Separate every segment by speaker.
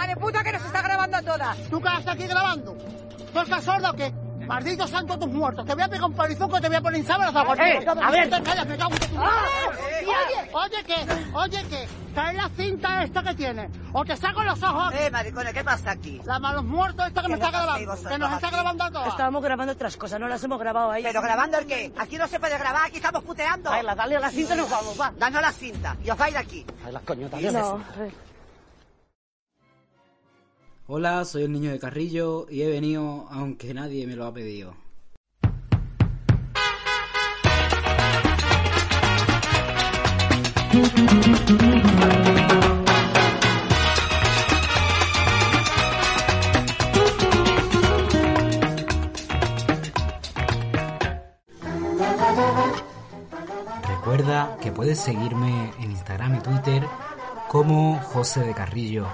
Speaker 1: hija de puta que nos está grabando a todas.
Speaker 2: ¿Tú qué haces aquí grabando? ¿Tú estás sordo o qué? Maldito santo tus muertos. Te voy a pegar un palizón que te voy a poner en sábanas a
Speaker 1: Eh, a ver.
Speaker 2: Te callas, me cago en tu
Speaker 1: Ah.
Speaker 2: Y oye, oye qué, oye qué. Trae la cinta esta que tienes. O te saco los ojos.
Speaker 3: Eh, maricones, ¿qué pasa aquí?
Speaker 2: La malos muertos esta que me
Speaker 3: ¿Qué
Speaker 2: está grabando. Que nos está grabando a todas.
Speaker 1: Estábamos grabando otras cosas, no las hemos grabado ahí.
Speaker 3: ¿Pero grabando el qué? Aquí no se puede grabar, aquí estamos puteando.
Speaker 1: Baila, dale a la cinta y nos vamos, va.
Speaker 3: Danos la cinta y os vais de aquí.
Speaker 2: Ay, las coñotas.
Speaker 1: No.
Speaker 4: Hola, soy el niño de Carrillo y he venido aunque nadie me lo ha pedido. Recuerda que puedes seguirme en Instagram y Twitter como José de Carrillo.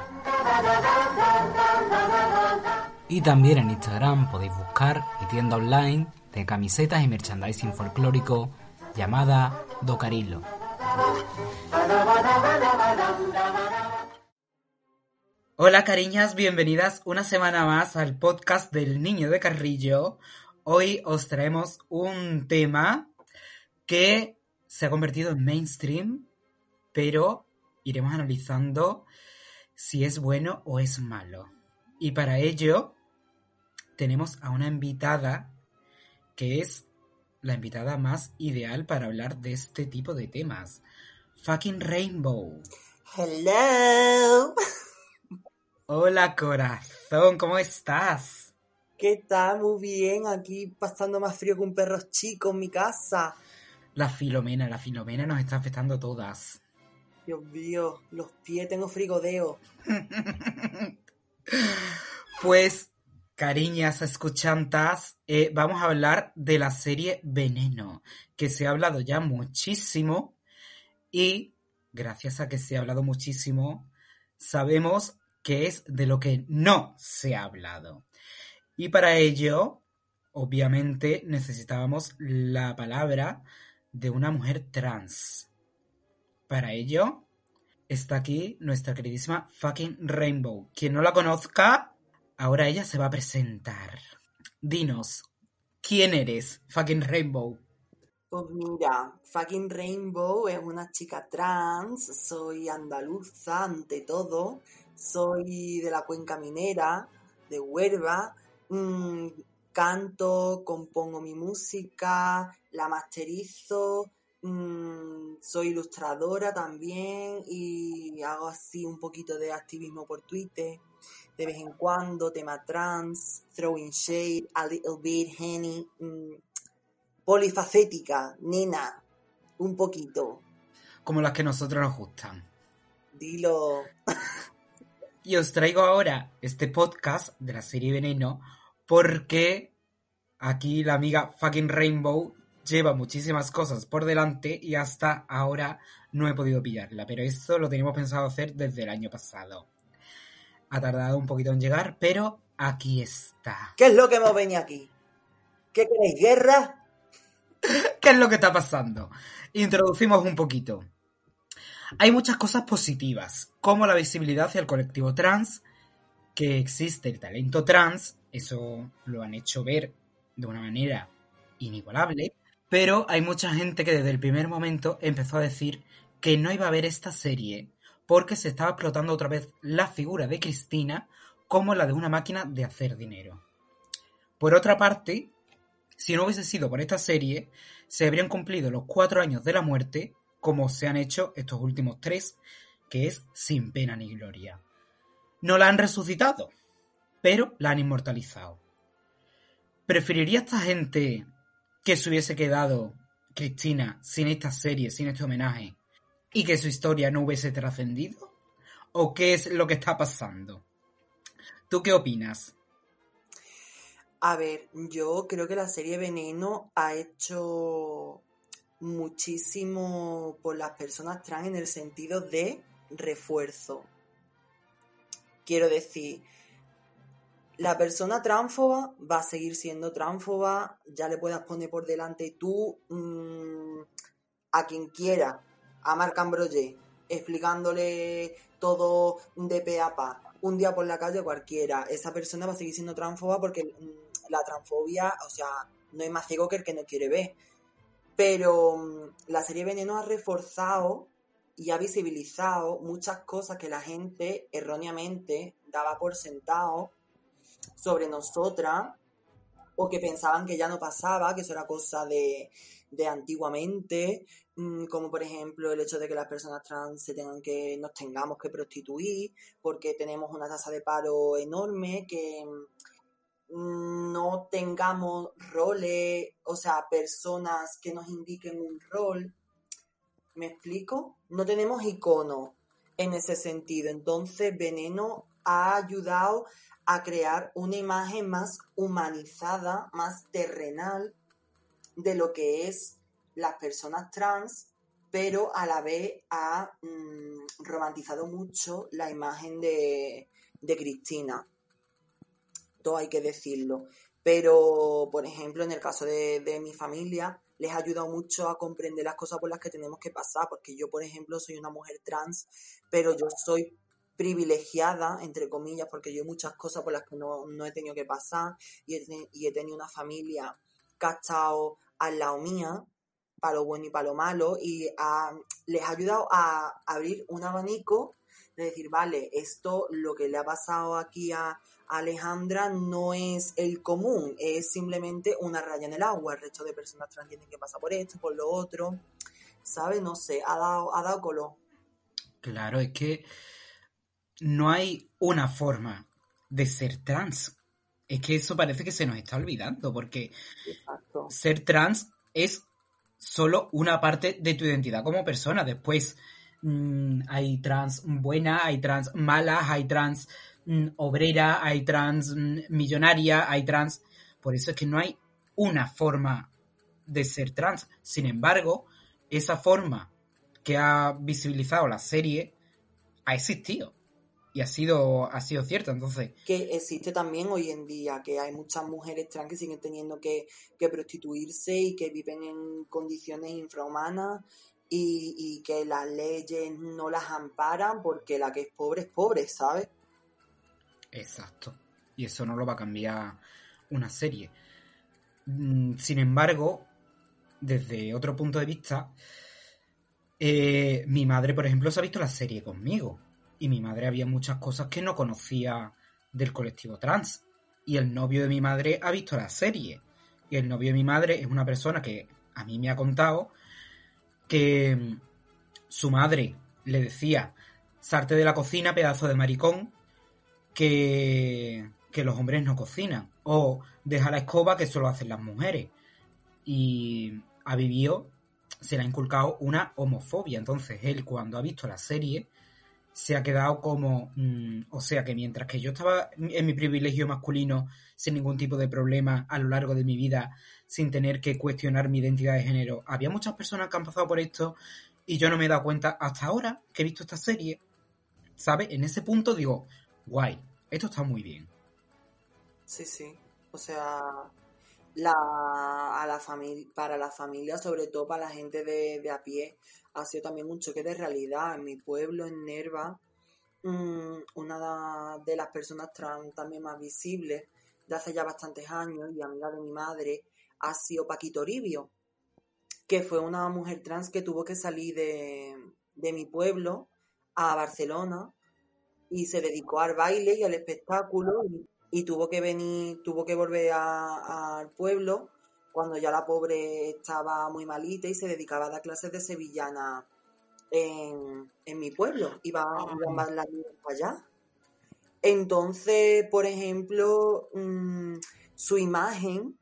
Speaker 4: Y también en Instagram podéis buscar mi tienda online de camisetas y merchandising folclórico llamada Docarilo. Hola cariñas, bienvenidas una semana más al podcast del Niño de Carrillo. Hoy os traemos un tema que se ha convertido en mainstream, pero iremos analizando si es bueno o es malo. Y para ello tenemos a una invitada que es la invitada más ideal para hablar de este tipo de temas. Fucking Rainbow.
Speaker 5: Hello.
Speaker 4: Hola corazón, ¿cómo estás?
Speaker 5: ¿Qué tal? Muy bien. Aquí pasando más frío que un perro chico en mi casa.
Speaker 4: La Filomena, la Filomena nos está afectando a todas.
Speaker 5: Dios mío, los pies tengo frigodeo.
Speaker 4: Pues, cariñas escuchantas, eh, vamos a hablar de la serie Veneno, que se ha hablado ya muchísimo y gracias a que se ha hablado muchísimo, sabemos qué es de lo que no se ha hablado. Y para ello, obviamente, necesitábamos la palabra de una mujer trans. Para ello, está aquí nuestra queridísima fucking Rainbow. Quien no la conozca, ahora ella se va a presentar. Dinos, ¿quién eres, fucking Rainbow?
Speaker 5: Pues mira, fucking Rainbow es una chica trans, soy andaluza ante todo, soy de la cuenca minera, de Huelva, mm, canto, compongo mi música, la masterizo, mm, soy ilustradora también y hago así un poquito de activismo por Twitter, de vez en cuando, tema trans, throwing shade, a little bit, honey, mm, polifacética, nena, un poquito.
Speaker 4: Como las que a nosotros nos gustan.
Speaker 5: Dilo.
Speaker 4: Y os traigo ahora este podcast de la serie Veneno porque aquí la amiga fucking Rainbow lleva muchísimas cosas por delante y hasta ahora no he podido pillarla, pero esto lo teníamos pensado hacer desde el año pasado. Ha tardado un poquito en llegar, pero aquí está.
Speaker 5: ¿Qué es lo que hemos venido aquí? ¿Qué queréis? ¿Guerra?
Speaker 4: ¿Qué es lo que está pasando? Introducimos un poquito. Hay muchas cosas positivas, como la visibilidad hacia el colectivo trans, que existe el talento trans, eso lo han hecho ver de una manera inigualable, pero hay mucha gente que desde el primer momento empezó a decir que no iba a ver esta serie porque se estaba explotando otra vez la figura de Cristina como la de una máquina de hacer dinero. Por otra parte, si no hubiese sido por esta serie, se habrían cumplido los cuatro años de la muerte, como se han hecho estos últimos tres, que es sin pena ni gloria. No la han resucitado, pero la han inmortalizado. ¿Preferiría esta gente que se hubiese quedado Cristina sin esta serie, sin este homenaje, y que su historia no hubiese trascendido? ¿O qué es lo que está pasando? ¿Tú qué opinas?
Speaker 5: A ver, yo creo que la serie Veneno ha hecho muchísimo por las personas trans en el sentido de refuerzo. Quiero decir, la persona tránfoba va a seguir siendo tránfoba, ya le puedas poner por delante tú mm, a quien quiera, a Marc explicándole todo de pe a pa. Un día por la calle cualquiera, esa persona va a seguir siendo transfoba porque mm, la transfobia, o sea, no es más ciego que el que no quiere ver. Pero mm, la serie Veneno ha reforzado y ha visibilizado muchas cosas que la gente erróneamente daba por sentado sobre nosotras o que pensaban que ya no pasaba, que eso era cosa de, de antiguamente, como por ejemplo el hecho de que las personas trans se tengan que, nos tengamos que prostituir, porque tenemos una tasa de paro enorme, que mm, no tengamos roles, o sea, personas que nos indiquen un rol. ¿Me explico? No tenemos icono en ese sentido. Entonces, Veneno ha ayudado a crear una imagen más humanizada, más terrenal de lo que es las personas trans, pero a la vez ha mm, romantizado mucho la imagen de, de Cristina. Todo hay que decirlo. Pero, por ejemplo, en el caso de, de mi familia, les ha ayudado mucho a comprender las cosas por las que tenemos que pasar, porque yo, por ejemplo, soy una mujer trans, pero yo soy privilegiada, entre comillas, porque yo muchas cosas por las que no, no he tenido que pasar y he, y he, tenido una familia que ha estado al lado mía, para lo bueno y para lo malo, y a, les ha ayudado a abrir un abanico de decir, vale, esto, lo que le ha pasado aquí a Alejandra no es el común, es simplemente una raya en el agua, el resto de personas trans tienen que pasar por esto, por lo otro, ¿sabes? No sé, ha dado, ha dado color.
Speaker 4: Claro, es que no hay una forma de ser trans. Es que eso parece que se nos está olvidando, porque
Speaker 5: Exacto.
Speaker 4: ser trans es solo una parte de tu identidad como persona. Después mmm, hay trans buenas, hay trans malas, hay trans mmm, obrera, hay trans mmm, millonaria, hay trans... Por eso es que no hay una forma de ser trans. Sin embargo, esa forma que ha visibilizado la serie ha existido y ha sido, ha sido cierto. Entonces.
Speaker 5: Que existe también hoy en día, que hay muchas mujeres trans que siguen teniendo que, que prostituirse y que viven en condiciones infrahumanas y, y, que las leyes no las amparan porque la que es pobre es pobre, ¿sabes?
Speaker 4: Exacto. Y eso no lo va a cambiar una serie. Mm, sin embargo, desde otro punto de vista, eh, mi madre, por ejemplo, se ha visto la serie conmigo y mi madre había muchas cosas que no conocía del colectivo trans. Y el novio de mi madre ha visto la serie. Y el novio de mi madre es una persona que a mí me ha contado que su madre le decía, sarte de la cocina, pedazo de maricón, que, que los hombres no cocinan. O deja la escoba que solo hacen las mujeres. Y ha vivido, se le ha inculcado una homofobia. Entonces él cuando ha visto la serie se ha quedado como, mmm, o sea que mientras que yo estaba en mi privilegio masculino sin ningún tipo de problema a lo largo de mi vida, sin tener que cuestionar mi identidad de género, había muchas personas que han pasado por esto y yo no me he dado cuenta hasta ahora que he visto esta serie, ¿sabes? En ese punto digo, guay, esto está muy bien.
Speaker 5: Sí, sí, o sea, la, a la familia, para la familia, sobre todo para la gente de, de a pie, ha sido también un choque de realidad. En mi pueblo, en Nerva, mmm, una de las personas trans también más visibles de hace ya bastantes años y amiga de mi madre ha sido Paquito Ribio, que fue una mujer trans que tuvo que salir de, de mi pueblo a Barcelona y se dedicó al baile y al espectáculo y, y tuvo que venir, tuvo que volver al pueblo cuando ya la pobre estaba muy malita y se dedicaba a dar clases de sevillana en, en mi pueblo. Iba, más las niñas para allá. Entonces, por ejemplo, mmm, su imagen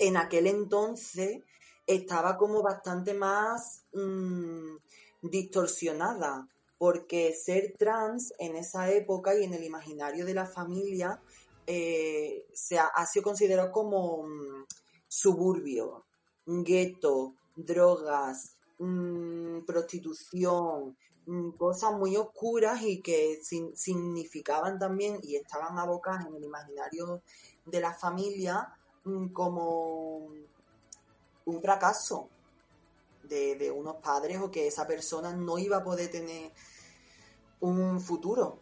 Speaker 5: en aquel entonces estaba como bastante más mmm, distorsionada, porque ser trans en esa época y en el imaginario de la familia eh, se ha, sido considerado como um, suburbio, gueto, drogas, um, prostitución, um, cosas muy oscuras y que significaban también y estaban abocadas en el imaginario de la familia como un fracaso de unos padres o que esa persona no iba a poder tener un futuro.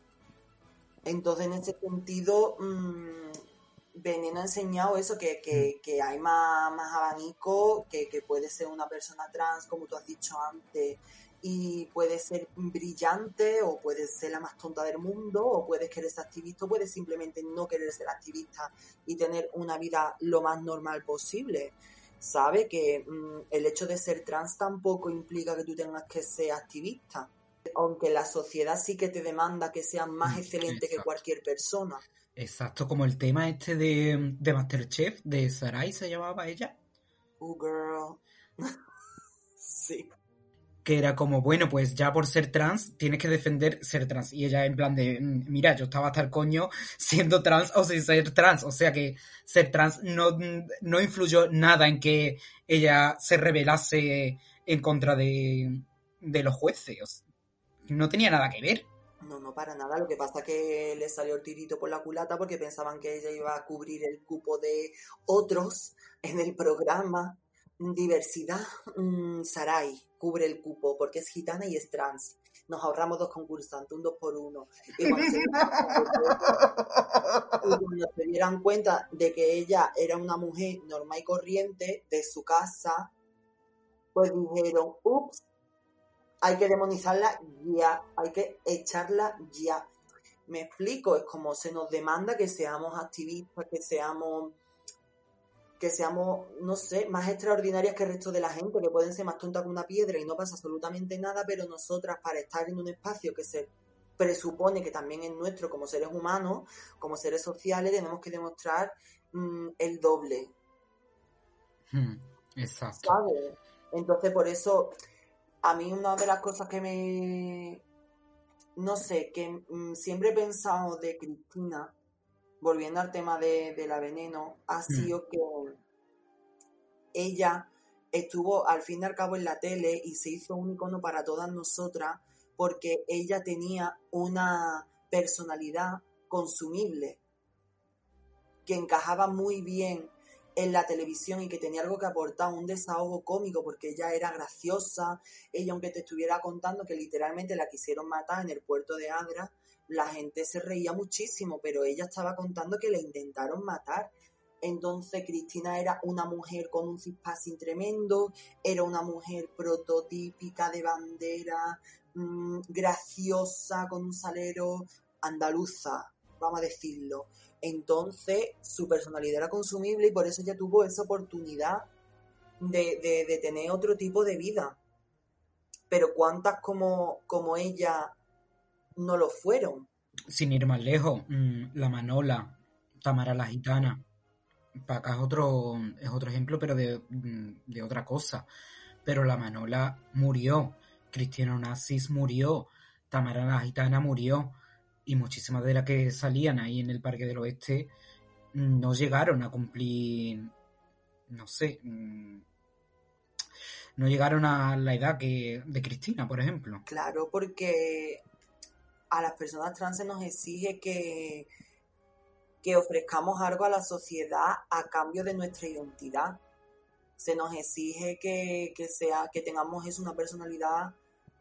Speaker 5: Entonces, en ese sentido, mm, Veneno ha enseñado eso, que, que, que hay más, más abanico, que, que puede ser una persona trans, como tú has dicho antes, y puede ser brillante o puede ser la más tonta del mundo o puedes querer ser activista o puedes simplemente no querer ser activista y tener una vida lo más normal posible. Sabe que mm, el hecho de ser trans tampoco implica que tú tengas que ser activista, aunque la sociedad sí que te demanda que seas más
Speaker 4: Mm,
Speaker 5: excelente que cualquier persona.
Speaker 4: Exacto, como el tema este de, de Masterchef, de Sarai se llamaba ella,
Speaker 5: Oh, girl. sí.
Speaker 4: que era como, bueno, pues ya por ser trans tienes que defender ser trans. Y ella en plan de, "Mm, mira, yo estaba hasta el coño siendo trans o sin ser trans. O sea que ser trans no, no influyó nada en que ella se rebelase en contra de, de los jueces. No tenía nada que ver.
Speaker 5: No, no, para nada. Lo que pasa es que le salió el tirito por la culata porque pensaban que ella iba a cubrir el cupo de otros en el programa. Diversidad, mm, Sarai cubre el cupo porque es gitana y es trans. Nos ahorramos dos concursantes, un dos por uno. Y cuando, se, y cuando se dieran cuenta de que ella era una mujer normal y corriente de su casa, pues dijeron, ups, hay que demonizarla ya, hay que echarla ya. Me explico, es como se nos demanda que seamos activistas, que seamos, que seamos, no sé, más extraordinarias que el resto de la gente, que pueden ser más tontas que una piedra y no pasa absolutamente nada, pero nosotras para estar en un espacio que se presupone que también es nuestro como seres humanos, como seres sociales, tenemos que demostrar mm, el doble,
Speaker 4: Hmm, Exacto.
Speaker 5: ¿sabes? Entonces, por eso, a mí una de las cosas que me, no sé, que mm, siempre he pensado de Cristina, volviendo al tema de, de la veneno, ha sido que ella estuvo al fin y al cabo en la tele y se hizo un icono para todas nosotras porque ella tenía una personalidad consumible que encajaba muy bien en la televisión y que tenía algo que aportar, un desahogo cómico, porque ella era graciosa, ella aunque te estuviera contando que literalmente la quisieron matar en el puerto de Agra, la gente se reía muchísimo, pero ella estaba contando que la intentaron matar. Entonces Cristina era una mujer con un cispassing tremendo, era una mujer prototípica de bandera, mmm, graciosa, con un salero andaluza, vamos a decirlo. Entonces su personalidad era consumible y por eso ella tuvo esa oportunidad de, de, de tener otro tipo de vida. Pero cuántas como, como ella no lo fueron.
Speaker 4: Sin ir más lejos, mm, la Manola, Tamara la Gitana, acá es otro, es otro ejemplo, pero de, mm, de otra cosa. Pero la Manola murió, Cristiano Nazis murió, Tamara la Gitana murió, y muchísimas de las que salían ahí en el Parque del Oeste no llegaron a cumplir, no sé, mm, no llegaron a la edad que de Cristina, por ejemplo.
Speaker 5: Claro, porque a las personas trans se nos exige que, que ofrezcamos algo a la sociedad a cambio de nuestra identidad. Se nos exige que, que sea, que tengamos es una personalidad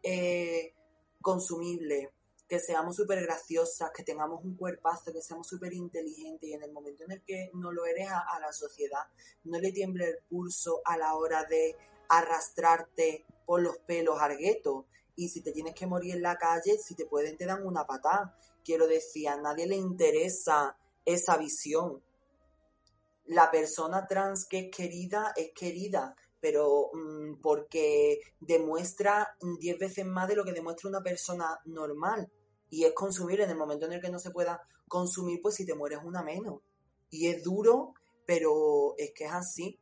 Speaker 5: eh, consumible, que seamos súper graciosas, que tengamos un cuerpazo, que seamos súper inteligentes y en el momento en el que no lo eres a, la sociedad, no le tiemble el pulso a la hora de arrastrarte por los pelos al gueto. Y si te tienes que morir en la calle, si te pueden, te dan una patada. Quiero decir, a nadie le interesa esa visión. La persona trans que es querida es querida, pero mmm, porque demuestra diez veces más de lo que demuestra una persona normal. Y es consumir en el momento en el que no se pueda consumir, pues si te mueres una menos. Y es duro, pero es que es así.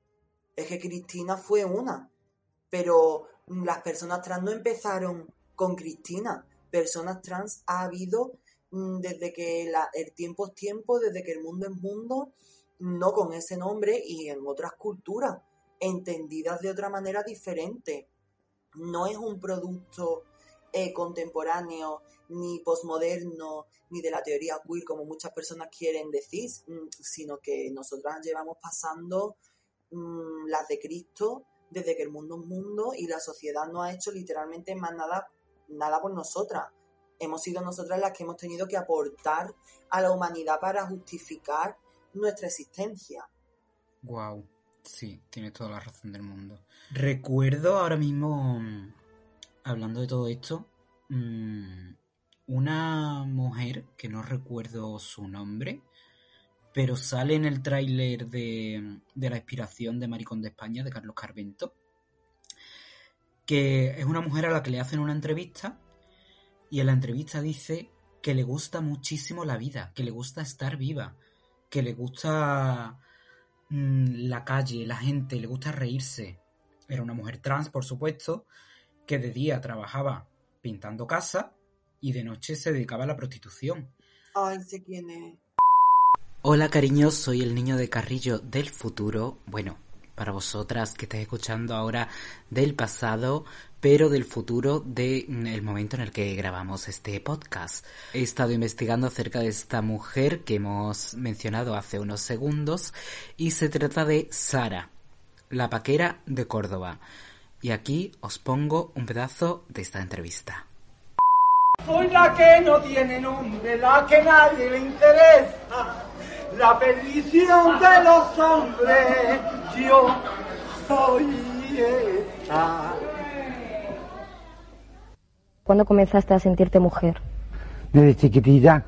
Speaker 5: Es que Cristina fue una. Pero las personas trans no empezaron con Cristina. Personas trans ha habido mmm, desde que el tiempo es tiempo, desde que el mundo es mundo, no con ese nombre y en otras culturas, entendidas de otra manera diferente. No es un producto eh, contemporáneo, ni posmoderno, ni de la teoría queer, como muchas personas quieren decir, sino que nosotras llevamos pasando mmm, las de Cristo desde que el mundo es mundo y la sociedad no ha hecho literalmente más nada, nada por nosotras. Hemos sido nosotras las que hemos tenido que aportar a la humanidad para justificar nuestra existencia.
Speaker 4: Wow, sí, tienes toda la razón del mundo. Recuerdo ahora mismo, mm, hablando de todo esto, mm, una mujer que no recuerdo su nombre, pero sale en el tráiler de, de La inspiración de Maricón de España de Carlos Carvento, que es una mujer a la que le hacen una entrevista y en la entrevista dice que le gusta muchísimo la vida, que le gusta estar viva, que le gusta mm, la calle, la gente, le gusta reírse. Era una mujer trans, por supuesto, que de día trabajaba pintando casa y de noche se dedicaba a la prostitución.
Speaker 5: Ay, sé quién es.
Speaker 4: Hola cariños, soy el niño de Carrillo del futuro. Bueno, para vosotras que estáis escuchando ahora del pasado, pero del futuro del mm, momento en el que grabamos este podcast. He estado investigando acerca de esta mujer que hemos mencionado hace unos segundos y se trata de Sara, la paquera de Córdoba. Y aquí os pongo un pedazo de esta entrevista.
Speaker 6: Soy la que no tiene nombre, la que nadie le interesa, la perdición de los hombres. Yo soy esa.
Speaker 7: ¿Cuándo comenzaste a sentirte mujer?
Speaker 8: Desde chiquitilla.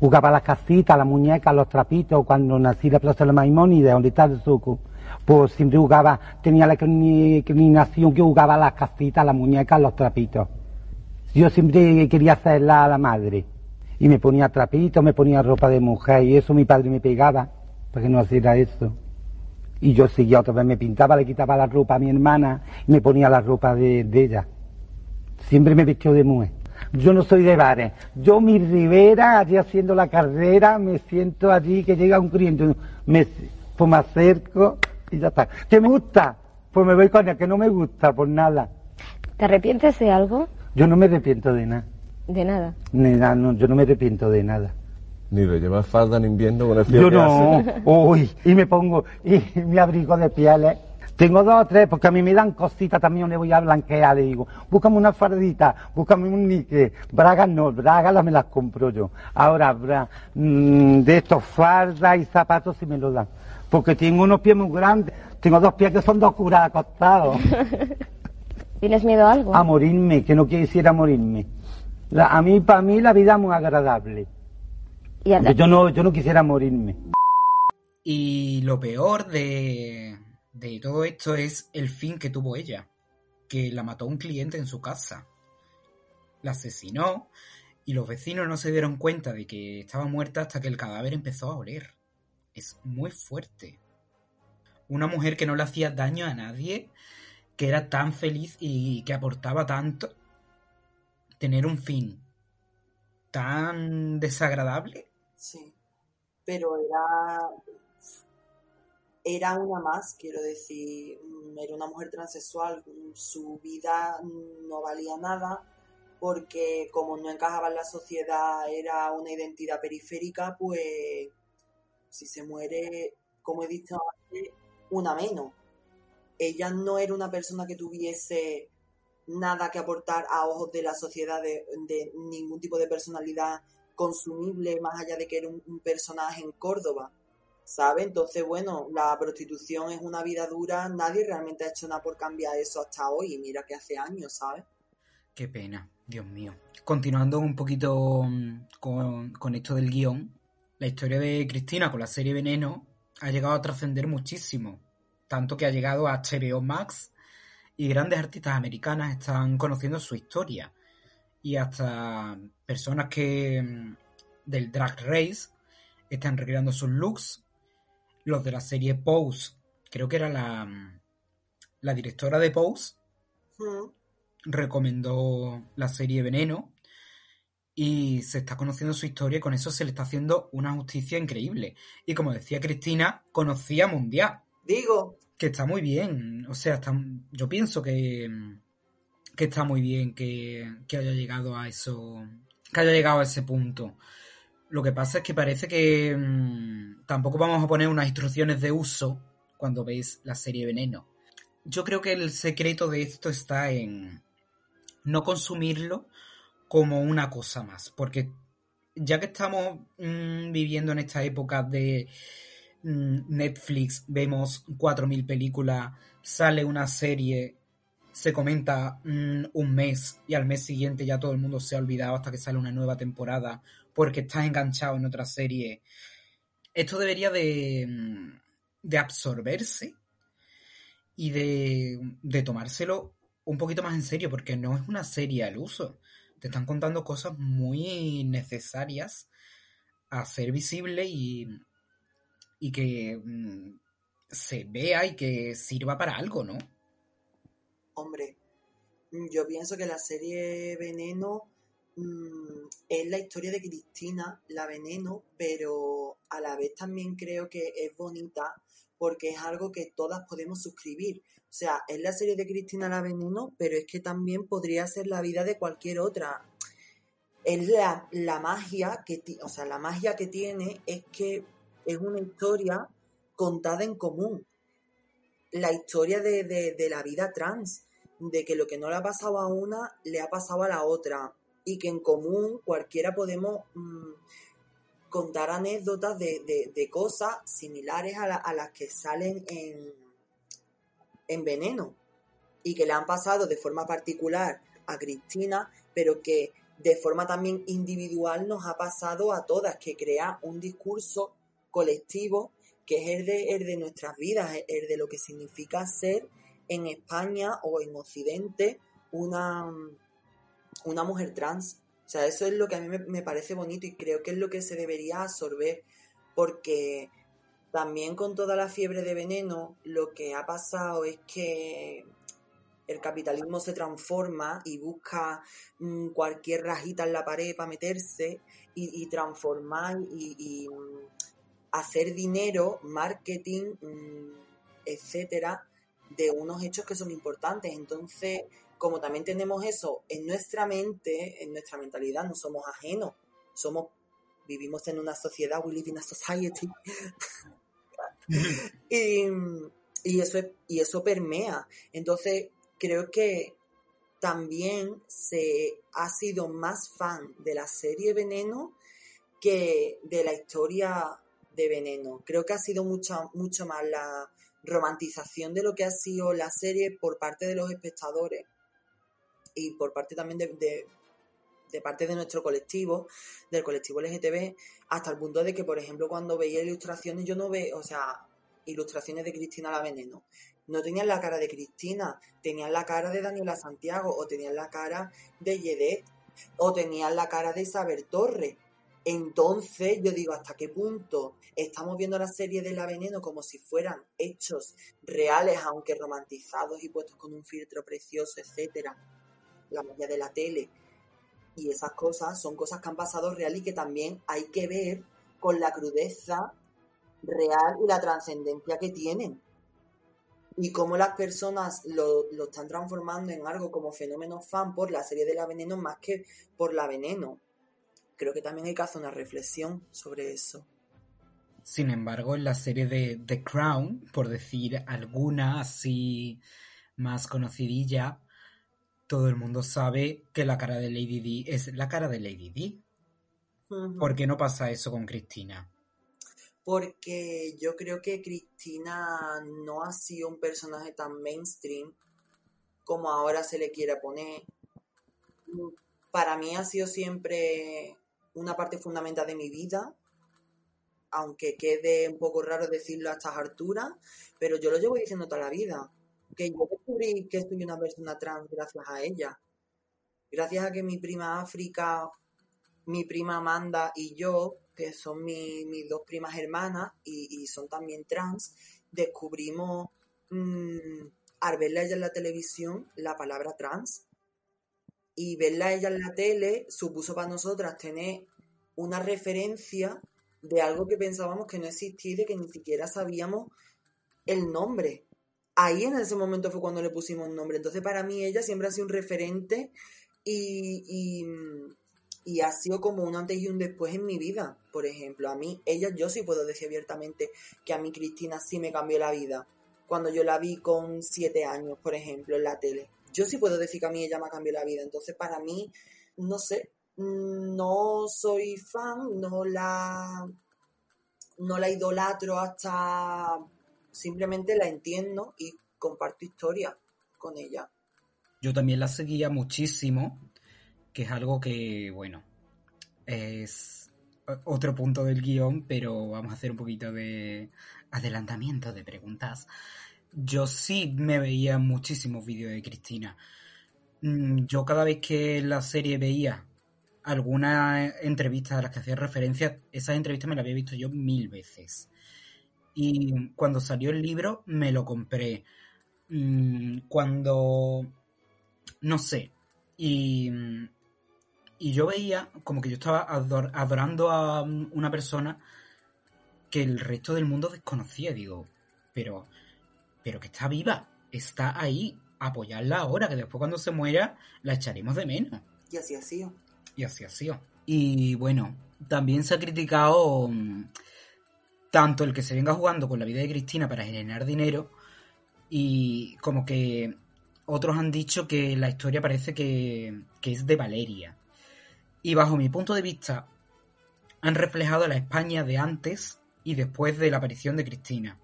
Speaker 8: Jugaba las casitas, las muñecas, los trapitos. Cuando nací la plaza de la Maimónide, donde está el suco, pues siempre jugaba, tenía la inclinación que jugaba las casitas, las muñecas, los trapitos. Yo siempre quería ser la, la madre. Y me ponía trapitos, me ponía ropa de mujer y eso mi padre me pegaba para que no hiciera eso. Y yo seguía otra vez, me pintaba, le quitaba la ropa a mi hermana y me ponía la ropa de, ella. Siempre me vistió de mujer. Yo no soy de bares. Yo mi ribera, allí haciendo la carrera, me siento allí que llega un cliente, me, pues me acerco y ya está. ¿Que me gusta? Pues me voy con ella, que no me gusta, por nada.
Speaker 7: ¿Te arrepientes de algo?
Speaker 8: Yo no me arrepiento de nada.
Speaker 7: De nada.
Speaker 8: Ni nada, no, yo no me arrepiento de nada.
Speaker 9: Ni de llevar falda en invierno con el frío
Speaker 8: Yo
Speaker 9: que
Speaker 8: no,
Speaker 9: hace.
Speaker 8: uy, y me pongo, y mi abrigo de pieles. Tengo dos o tres, porque a mí me dan cositas también donde voy a blanquear, le digo, búscame una fardita, búscame un nique, bragas no, bragas las me las compro yo. Ahora, bra, mm, de estos fardas y zapatos sí me lo dan, porque tengo unos pies muy grandes, tengo dos pies que son dos curas acostados.
Speaker 7: ¿Tienes miedo a algo?
Speaker 8: A morirme, que no quisiera morirme. La- a mí, para mí, la vida es muy agradable.
Speaker 7: Y a-
Speaker 8: yo no, yo no quisiera morirme.
Speaker 4: Y lo peor de, de todo esto es el fin que tuvo ella, que la mató un cliente en su casa. La asesinó y los vecinos no se dieron cuenta de que estaba muerta hasta que el cadáver empezó a oler. Es muy fuerte. Una mujer que no le hacía daño a nadie, que era tan feliz y que aportaba tanto, tener un fin tan desagradable.
Speaker 5: Sí. Pero era. Era una más, quiero decir. mm, Era una mujer transexual. mm, Su vida no valía nada. Porque como no encajaba en la sociedad, era una identidad periférica, pues. Si se muere, como he dicho antes, una menos. Ella no era una persona que tuviese nada que aportar a ojos de la sociedad, de, de ningún tipo de personalidad consumible, más allá de que era un, personaje en Córdoba, ¿sabes? Entonces, bueno, la prostitución es una vida dura, nadie realmente ha hecho nada por cambiar eso hasta hoy, y mira que hace años, ¿sabes?
Speaker 4: Qué pena, Dios mío. Continuando un poquito mm, con, con esto del guion, la historia de Cristina con la serie Veneno ha llegado a trascender muchísimo, tanto que ha llegado a HBO Max y grandes artistas americanas están conociendo su historia y hasta personas que mm, del Drag Race están recreando sus looks. Los de la serie Pose, creo que era la, mm, la directora de Pose,
Speaker 5: Mm.
Speaker 4: recomendó la serie Veneno y se está conociendo su historia y con eso se le está haciendo una justicia increíble. Y como decía Cristina, conocía Mundial,
Speaker 5: Digo,
Speaker 4: que está muy bien. O sea, está- yo pienso que, que está muy bien que, que haya llegado a eso, que haya llegado a ese punto. Lo que pasa es que parece que mm, tampoco vamos a poner unas instrucciones de uso cuando veis la serie Veneno. yo creo que el secreto de esto está en no consumirlo como una cosa más, porque ya que estamos mm, viviendo en esta época de mm, Netflix, vemos 4.000 películas, sale una serie, se comenta mm, un mes y al mes siguiente ya todo el mundo se ha olvidado hasta que sale una nueva temporada porque estás enganchado en otra serie. Esto debería de, absorberse y de, de tomárselo un poquito más en serio porque no es una serie al uso. Te están contando cosas muy necesarias a ser visible y, y que mm, se vea y que sirva para algo, ¿no?
Speaker 5: Hombre, mm, yo pienso que la serie Veneno mm, es la historia de Cristina, la Veneno, pero a la vez también creo que es bonita porque es algo que todas podemos suscribir. O sea, es la serie de Cristina la Veneno, pero es que también podría ser la vida de cualquier otra. Es la, la magia que, o sea, la magia que tiene es que es una historia contada en común. La historia de, de- la vida trans, de que lo que no le ha pasado a una, le ha pasado a la otra. Y que en común cualquiera podemos mm, contar anécdotas de, de- cosas similares a, la- a las que salen en, en Veneno y que le han pasado de forma particular a Cristina, pero que de forma también individual nos ha pasado a todas, que crea un discurso colectivo que es el de, el de nuestras vidas, el de lo que significa ser en España o en Occidente una, una mujer trans. O sea, eso es lo que a mí me, me parece bonito y creo que es lo que se debería absorber, porque también con toda la fiebre de veneno, lo que ha pasado es que el capitalismo se transforma y busca mm, cualquier rajita en la pared para meterse y, transformar y, y, mm, hacer dinero, marketing, mm, etcétera, de unos hechos que son importantes. Entonces, como también tenemos eso en nuestra mente, en nuestra mentalidad, no somos ajenos, somos, vivimos en una sociedad, we live in a society. y, y eso es- y eso permea. Entonces, creo que también se ha sido más fan de la serie Veneno que de la historia de Veneno. Creo que ha sido mucho más la romantización de lo que ha sido la serie por parte de los espectadores y por parte también de, de- de parte de nuestro colectivo, del colectivo LGTB, hasta el punto de que, por ejemplo, cuando veía ilustraciones, yo no veo, o sea, ilustraciones de Cristina la Veneno, no tenían la cara de Cristina, tenían la cara de Daniela Santiago, o tenían la cara de Yedet, o tenían la cara de Isabel Torres. Entonces, yo digo, ¿hasta qué punto estamos viendo la serie de La Veneno como si fueran hechos reales, aunque romantizados y puestos con un filtro precioso, etcétera? La magia de la tele. Y esas cosas son cosas que han pasado real y que también hay que ver con la crudeza real y la trascendencia que tienen. Y cómo las personas lo, lo están transformando en algo como fenómeno fan por la serie de La Veneno más que por La Veneno. Creo que también hay que hacer una reflexión sobre eso.
Speaker 4: Sin embargo, en la serie de The Crown, por decir alguna así más conocidilla, todo el mundo sabe que la cara de Lady Di es la cara de Lady Di. ¿Por qué no pasa eso con Cristina?
Speaker 5: Porque yo creo que Cristina no ha sido un personaje tan mainstream como ahora se le quiere poner. Para mí ha sido siempre una parte fundamental de mi vida, aunque quede un poco raro decirlo a estas alturas, pero yo lo llevo diciendo toda la vida, que yo descubrí que soy una persona trans gracias a ella. Gracias a que mi prima África, mi prima Amanda y yo, que son mi- mis dos primas hermanas y, y son también trans, descubrimos mm, al verla ella en la televisión la palabra trans. Y verla ella en la tele supuso para nosotras tener una referencia de algo que pensábamos que no existía y que ni siquiera sabíamos el nombre. Ahí en ese momento fue cuando le pusimos nombre. Entonces para mí ella siempre ha sido un referente y, y, y ha sido como un antes y un después en mi vida. Por ejemplo, a mí, ella, yo sí puedo decir abiertamente que a mí Cristina sí me cambió la vida. cuando yo la vi con siete años, por ejemplo, en la tele. Yo sí puedo decir que a mí ella me ha cambiado la vida. Entonces, para mí, no sé, no soy fan, no la, no la idolatro hasta simplemente la entiendo y comparto historia con ella.
Speaker 4: Yo también la seguía muchísimo, que es algo que, bueno, es otro punto del guion, pero vamos a hacer un poquito de adelantamiento de preguntas. Yo sí me veía muchísimos vídeos de Cristina. Mm, Yo cada vez que la serie veía alguna entrevista a las que hacía referencia, esas entrevistas me las había visto yo mil veces. Y cuando salió el libro, me lo compré. Mm, Cuando, no sé, y, y yo veía como que yo estaba ador- adorando a una persona que el resto del mundo desconocía. Digo, pero, pero que está viva, está ahí, apoyarla ahora, que después cuando se muera la echaremos de menos.
Speaker 5: Y así ha sido.
Speaker 4: Y así ha sido. Y bueno, también se ha criticado mm, tanto el que se venga jugando con la vida de Cristina para generar dinero y como que otros han dicho que la historia parece que, que es de Valeria. Y bajo mi punto de vista han reflejado la España de antes y después de la aparición de Cristina.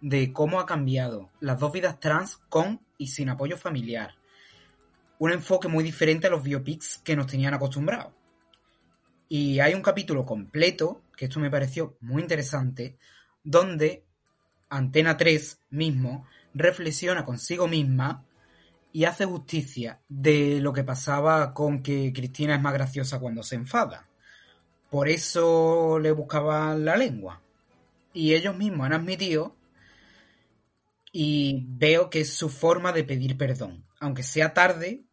Speaker 4: De cómo ha cambiado las dos vidas trans con y sin apoyo familiar un enfoque muy diferente a los biopics que nos tenían acostumbrados. Y hay un capítulo completo, que esto me pareció muy interesante, donde Antena 3 mismo reflexiona consigo misma y hace justicia de lo que pasaba con que Cristina es más graciosa cuando se enfada. Por eso le buscaban la lengua. Y ellos mismos han admitido y veo que es su forma de pedir perdón. Aunque sea tarde,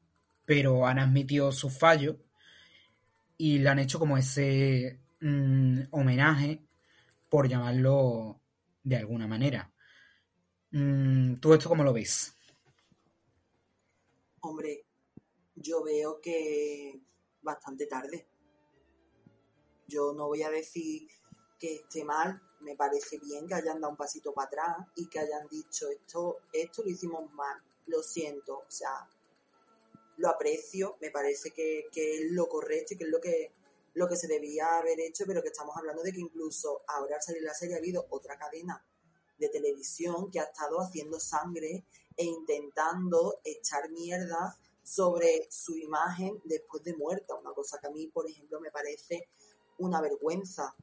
Speaker 4: pero han admitido su fallo y le han hecho como ese mm, homenaje, por llamarlo de alguna manera. Mm, ¿Tú esto cómo lo ves?
Speaker 5: Hombre, yo veo que bastante tarde. Yo no voy a decir que esté mal, me parece bien que hayan dado un pasito para atrás y que hayan dicho esto, esto lo hicimos mal, lo siento, o sea, lo aprecio, me parece que, que es lo correcto y que es lo que, lo que se debía haber hecho, pero que estamos hablando de que incluso ahora al salir la serie ha habido otra cadena de televisión que ha estado haciendo sangre e intentando echar mierda sobre su imagen después de muerta, una cosa que a mí, por ejemplo, me parece una vergüenza.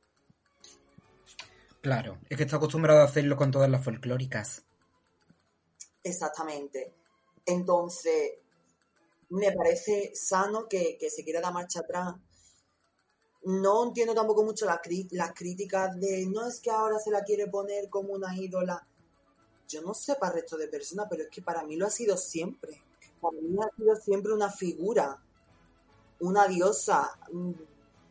Speaker 4: Claro, es que está acostumbrado a hacerlo con todas las folclóricas.
Speaker 5: Exactamente. Entonces, me parece sano que, que se quiera dar marcha atrás. No entiendo tampoco mucho las críticas de no es que ahora se la quiere poner como una ídola. Yo no sé para el resto de personas, pero es que para mí lo ha sido siempre. Para mí ha sido siempre una figura, una diosa. mm,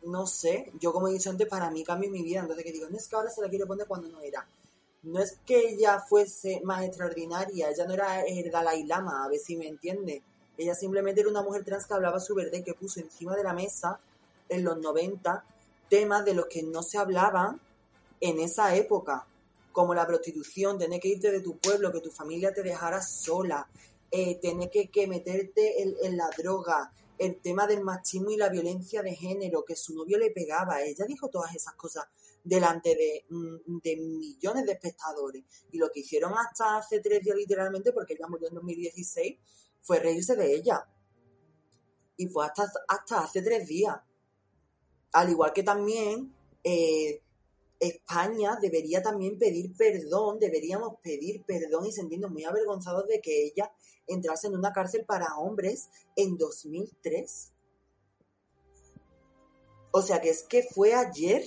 Speaker 5: No sé, yo como he dicho antes, para mí cambió mi vida. Entonces que digo, no es que ahora se la quiere poner cuando no era. No es que ella fuese más extraordinaria, ella no era el Dalai Lama, a ver si me entiende. Ella simplemente era una mujer trans que hablaba su verdad y que puso encima de la mesa en los 90 temas de los que no se hablaban en esa época, como la prostitución, tener que irte de tu pueblo, que tu familia te dejara sola, eh, tener que, meterte en, en la droga, el tema del machismo y la violencia de género, que su novio le pegaba. Ella dijo todas esas cosas delante de, mm, de millones de espectadores. Y lo que hicieron hasta hace tres días literalmente, porque ella murió en 2016, fue reírse de ella. Y fue hasta, hasta hace tres días. Al igual que también eh, España debería también pedir perdón, deberíamos pedir perdón y sentirnos muy avergonzados de que ella entrase en una cárcel para hombres en 2003. O sea que es que fue ayer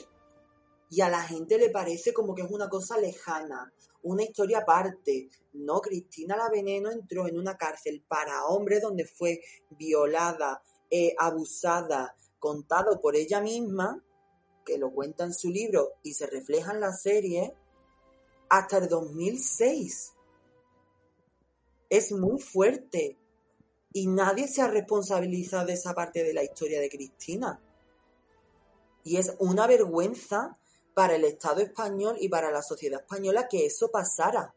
Speaker 5: y a la gente le parece como que es una cosa lejana, una historia aparte. No, Cristina la Veneno entró en una cárcel para hombres donde fue violada, eh, abusada, contado por ella misma, que lo cuenta en su libro y se refleja en la serie, hasta el 2006. Es muy fuerte y nadie se ha responsabilizado de esa parte de la historia de Cristina. Y es una vergüenza para el Estado español y para la sociedad española que eso pasara.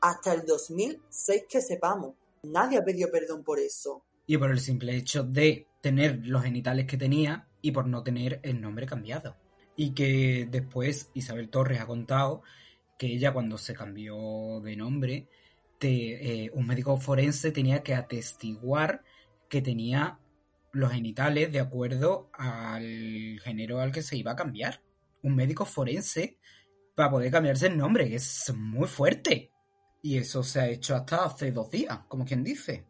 Speaker 5: hasta el 2006 que sepamos. Nadie ha pedido perdón por eso.
Speaker 4: Y por el simple hecho de tener los genitales que tenía y por no tener el nombre cambiado. Y que después Isabel Torres ha contado que ella cuando se cambió de nombre, eh, un médico forense tenía que atestiguar que tenía los genitales de acuerdo al género al que se iba a cambiar. Un médico forense para poder cambiarse el nombre, que es muy fuerte. Y eso se ha hecho hasta hace dos días, como quien dice.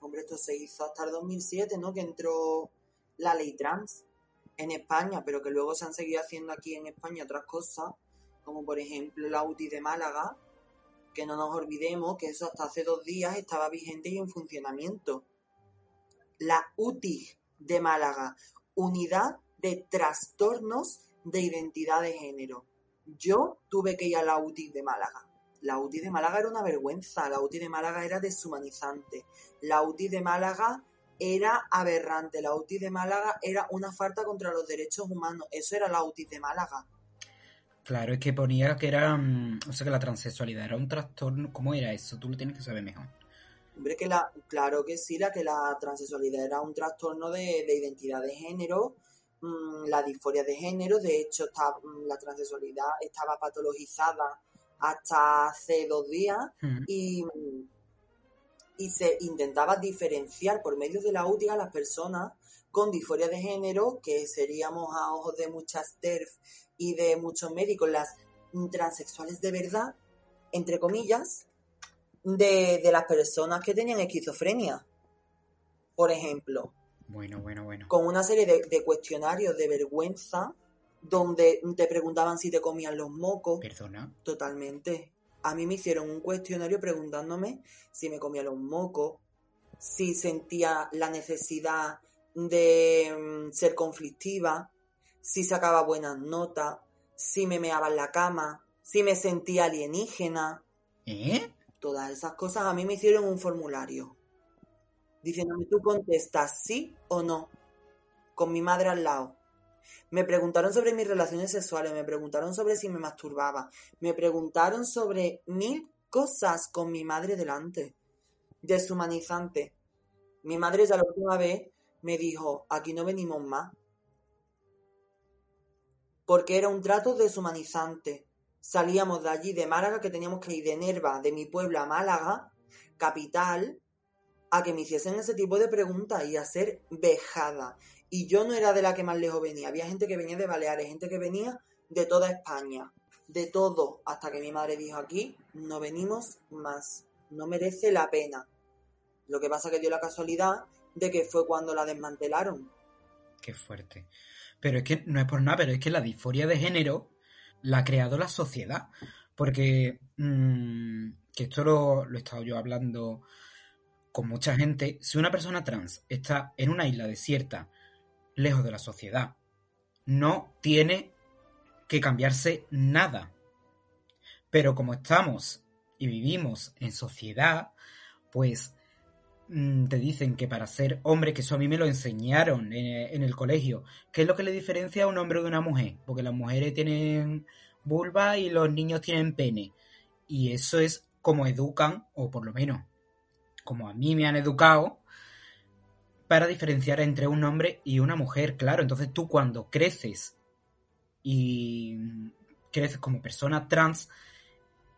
Speaker 5: Hombre, esto se hizo hasta el 2007, ¿no? Que entró la ley trans en España, pero que luego se han seguido haciendo aquí en España otras cosas, como por ejemplo la UTI de Málaga, que no nos olvidemos que eso hasta hace dos días estaba vigente y en funcionamiento. La UTI de Málaga, Unidad de Trastornos de Identidad de Género. Yo tuve que ir a la UTI de Málaga. La UTI de Málaga era una vergüenza, la UTI de Málaga era deshumanizante, la UTI de Málaga era aberrante, la UTI de Málaga era una falta contra los derechos humanos, eso era la UTI de Málaga.
Speaker 4: Claro, es que ponía que era. mm, O sea, que la transexualidad era un trastorno. ¿Cómo era eso? Tú lo tienes que saber mejor.
Speaker 5: Hombre, que la, claro que sí, la que la transexualidad era un trastorno de, de identidad de género, la disforia de género, de hecho está, mm, la transexualidad estaba patologizada hasta hace dos días
Speaker 4: Mm.
Speaker 5: y, y se intentaba diferenciar por medio de la UTI a las personas con disforia de género, que seríamos a ojos de muchas TERF y de muchos médicos las mm, transexuales de verdad, entre comillas, de, de las personas que tenían esquizofrenia, por ejemplo,
Speaker 4: Bueno, bueno, bueno.
Speaker 5: con una serie de, de cuestionarios de vergüenza donde te preguntaban si te comían los mocos.
Speaker 4: Perdona.
Speaker 5: Totalmente. A mí me hicieron un cuestionario preguntándome si me comía los mocos, si sentía la necesidad de mm, ser conflictiva, si sacaba buenas notas, si me meaba en la cama, si me sentía alienígena.
Speaker 4: ¿Eh?
Speaker 5: Todas esas cosas a mí me hicieron un formulario. Diciéndome, tú contestas sí o no, con mi madre al lado. Me preguntaron sobre mis relaciones sexuales, me preguntaron sobre si me masturbaba, me preguntaron sobre mil cosas con mi madre delante. Deshumanizante. Mi madre ya la última vez me dijo, aquí no venimos más. Porque era un trato deshumanizante. Salíamos de allí, de Málaga, que teníamos que ir de Nerva, de mi pueblo a Málaga, capital, a que me hiciesen ese tipo de preguntas y a ser vejada. Y yo no era de la que más lejos venía. Había gente que venía de Baleares, gente que venía de toda España. De todo. Hasta que mi madre dijo aquí, no venimos más. No merece la pena. Lo que pasa que dio la casualidad de que fue cuando la desmantelaron.
Speaker 4: Qué fuerte. Pero es que no es por nada, pero es que la disforia de género la ha creado la sociedad. Porque, mm, que esto lo, lo he estado yo hablando con mucha gente. Si una persona trans está en una isla desierta, lejos de la sociedad, no tiene que cambiarse nada. Pero como estamos y vivimos en sociedad, pues mm, te dicen que para ser hombre, que eso a mí me lo enseñaron en, en el colegio, ¿qué es lo que le diferencia a un hombre de una mujer? Porque las mujeres tienen vulva y los niños tienen pene. Y eso es como educan, o por lo menos como a mí me han educado, para diferenciar entre un hombre y una mujer, claro. Entonces tú cuando creces y creces como persona trans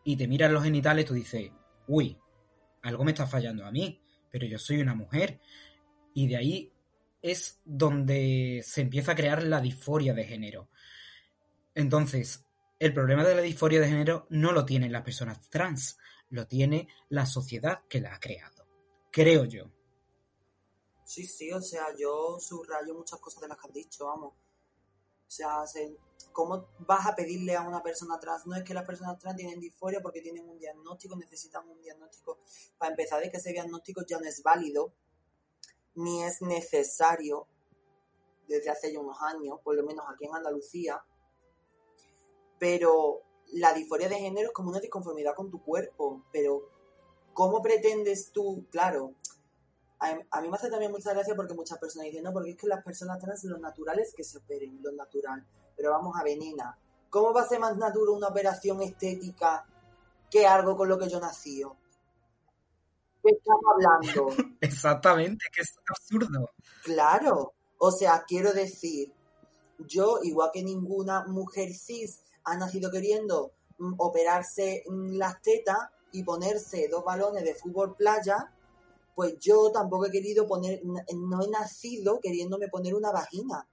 Speaker 4: y te miras los genitales, tú dices, uy, algo me está fallando a mí, pero yo soy una mujer. Y de ahí es donde se empieza a crear la disforia de género. Entonces, el problema de la disforia de género no lo tienen las personas trans, lo tiene la sociedad que la ha creado. Creo yo.
Speaker 5: Sí, sí, o sea, yo subrayo muchas cosas de las que has dicho, vamos. O sea, se- ¿cómo vas a pedirle a una persona trans? No es que las personas trans tienen disforia porque tienen un diagnóstico, necesitan un diagnóstico. Para empezar, de que ese diagnóstico ya no es válido, ni es necesario desde hace ya unos años, por lo menos aquí en Andalucía. Pero la disforia de género es como una disconformidad con tu cuerpo. Pero, ¿cómo pretendes tú? Claro, a, a mí me hace también mucha gracia porque muchas personas dicen, no, porque es que las personas trans lo natural es que se operen, lo natural. Pero vamos a ver, nena, ¿cómo va a ser más natural una operación estética que algo con lo que yo nací. ¿Qué estamos hablando?
Speaker 4: Exactamente, que es absurdo.
Speaker 5: Claro, o sea, quiero decir, yo, igual que ninguna mujer cis ha nacido queriendo mm, operarse mm, las tetas y ponerse dos balones de fútbol playa, pues yo tampoco he querido poner, no he nacido queriéndome poner una vagina.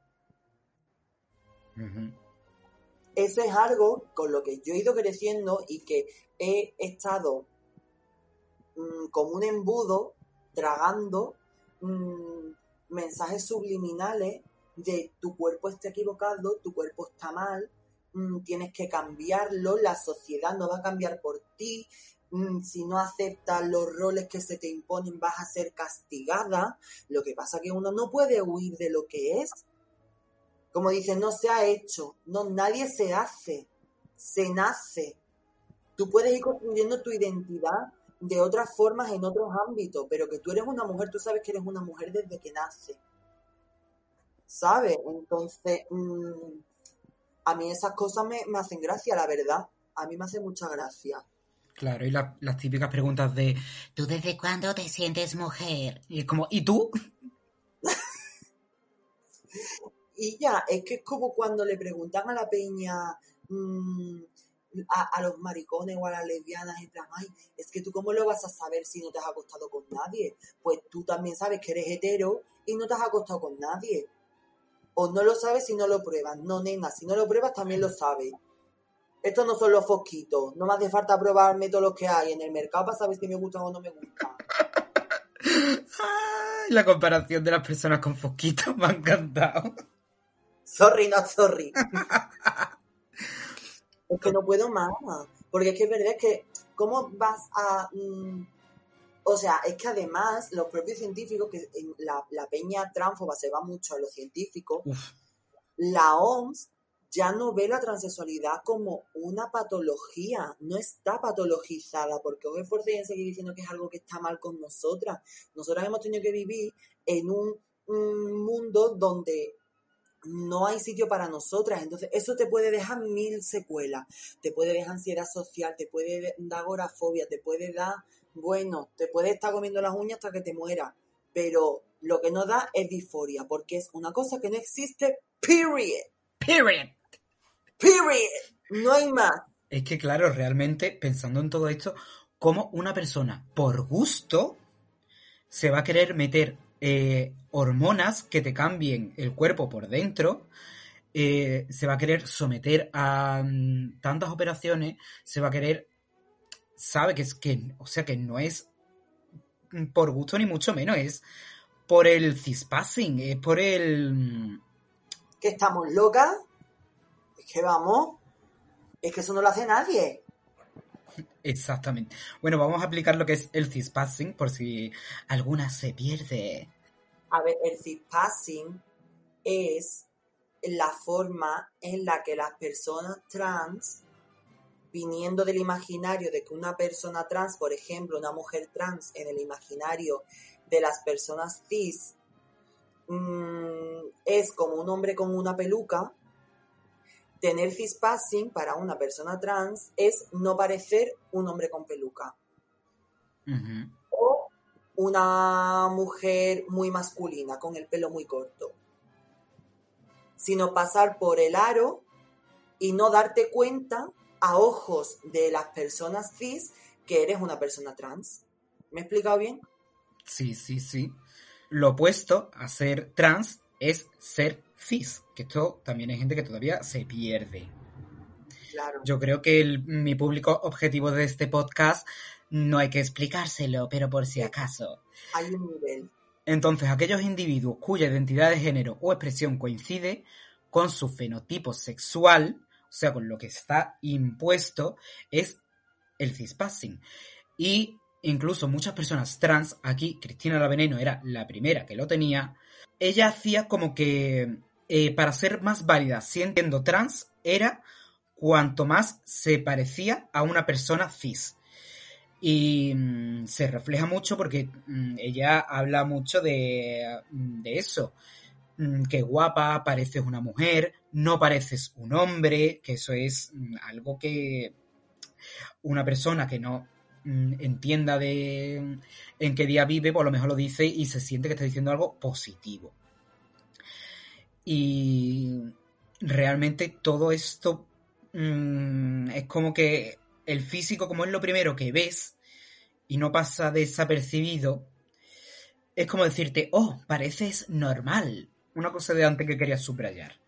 Speaker 5: Eso es algo con lo que yo he ido creciendo y que he estado mm, como un embudo tragando mm, mensajes subliminales de tu cuerpo está equivocado, tu cuerpo está mal, mm, tienes que cambiarlo, la sociedad no va a cambiar por ti, si no aceptas los roles que se te imponen vas a ser castigada. Lo que pasa que uno no puede huir de lo que es. Como dicen, no se ha hecho, no, nadie se hace, se nace. Tú puedes ir construyendo tu identidad de otras formas en otros ámbitos, pero que tú eres una mujer, tú sabes que eres una mujer desde que nace. ¿Sabes? Entonces, mm, a mí esas cosas me, me hacen gracia, la verdad. A mí me hace mucha gracia.
Speaker 4: Claro, y la- las típicas preguntas de ¿tú desde cuándo te sientes mujer? Y es como, ¿y tú?
Speaker 5: Y ya, es que es como cuando le preguntan a la peña, mm, a, a los maricones o a las lesbianas, en plan, ay, es que tú cómo lo vas a saber si no te has acostado con nadie. Pues tú también sabes que eres hetero y no te has acostado con nadie. O no lo sabes si no lo pruebas. No, nena, si no lo pruebas también lo sabes. Estos no son los fosquitos. No me hace falta probarme todos los que hay en el mercado para saber si me gustan o no me gustan.
Speaker 4: Ay, la comparación de las personas con fosquitos me ha encantado.
Speaker 5: Sorry, no sorry. es que no puedo más. Porque es que es verdad que, ¿cómo vas a.? mm, o sea, es que además los propios científicos, que en la, la peña tránfoba se va mucho a los científicos,
Speaker 4: Uf,
Speaker 5: la OMS ya no ve la transexualidad como una patología, no está patologizada, porque os esforcéis en seguir diciendo que es algo que está mal con nosotras. Nosotras hemos tenido que vivir en un, un mundo donde no hay sitio para nosotras, entonces eso te puede dejar mil secuelas, te puede dejar ansiedad social, te puede dar agorafobia, te puede dar, bueno, te puede estar comiendo las uñas hasta que te mueras, pero lo que no da es disforia, porque es una cosa que no existe, period.
Speaker 4: period.
Speaker 5: Period. No hay más.
Speaker 4: Es que, claro, realmente, pensando en todo esto, como una persona, por gusto, se va a querer meter eh, hormonas que te cambien el cuerpo por dentro, eh, se va a querer someter a mm, tantas operaciones, se va a querer, sabe que es que, o sea, que no es mm, por gusto ni mucho menos, es por el cispassing, es por el... mm,
Speaker 5: Que estamos locas. Que vamos. Es que eso no lo hace nadie.
Speaker 4: Exactamente. Bueno, vamos a aplicar lo que es el cispassing por si alguna se pierde.
Speaker 5: A ver, el cispassing es la forma en la que las personas trans, viniendo del imaginario de que una persona trans, por ejemplo, una mujer trans en el imaginario de las personas cis, mm, es como un hombre con una peluca, tener cispassing para una persona trans es no parecer un hombre con peluca o una mujer muy masculina con el pelo muy corto, sino pasar por el aro y no darte cuenta a ojos de las personas cis que eres una persona trans. ¿Me he explicado bien?
Speaker 4: Sí, sí, sí. Lo opuesto a ser trans es ser cis, que esto también hay gente que todavía se pierde.
Speaker 5: Claro.
Speaker 4: Yo creo que el- mi público objetivo de este podcast no hay que explicárselo, pero por si acaso.
Speaker 5: Hay un nivel.
Speaker 4: Entonces, aquellos individuos cuya identidad de género o expresión coincide con su fenotipo sexual, o sea, con lo que está impuesto, es el cispassing. Y incluso muchas personas trans, aquí Cristina La Veneno era la primera que lo tenía, ella hacía como que para ser más válida siendo trans era cuanto más se parecía a una persona cis. Y mm, se refleja mucho porque mm, ella habla mucho de, mm, eso. Que guapa, pareces una mujer, no pareces un hombre, que eso es algo que una persona que no entienda de en qué día vive, pues a lo mejor lo dice y se siente que está diciendo algo positivo. Y realmente todo esto mm, es como que el físico, como es lo primero que ves y no pasa desapercibido, es como decirte, oh, pareces normal. Una cosa de antes que quería subrayar.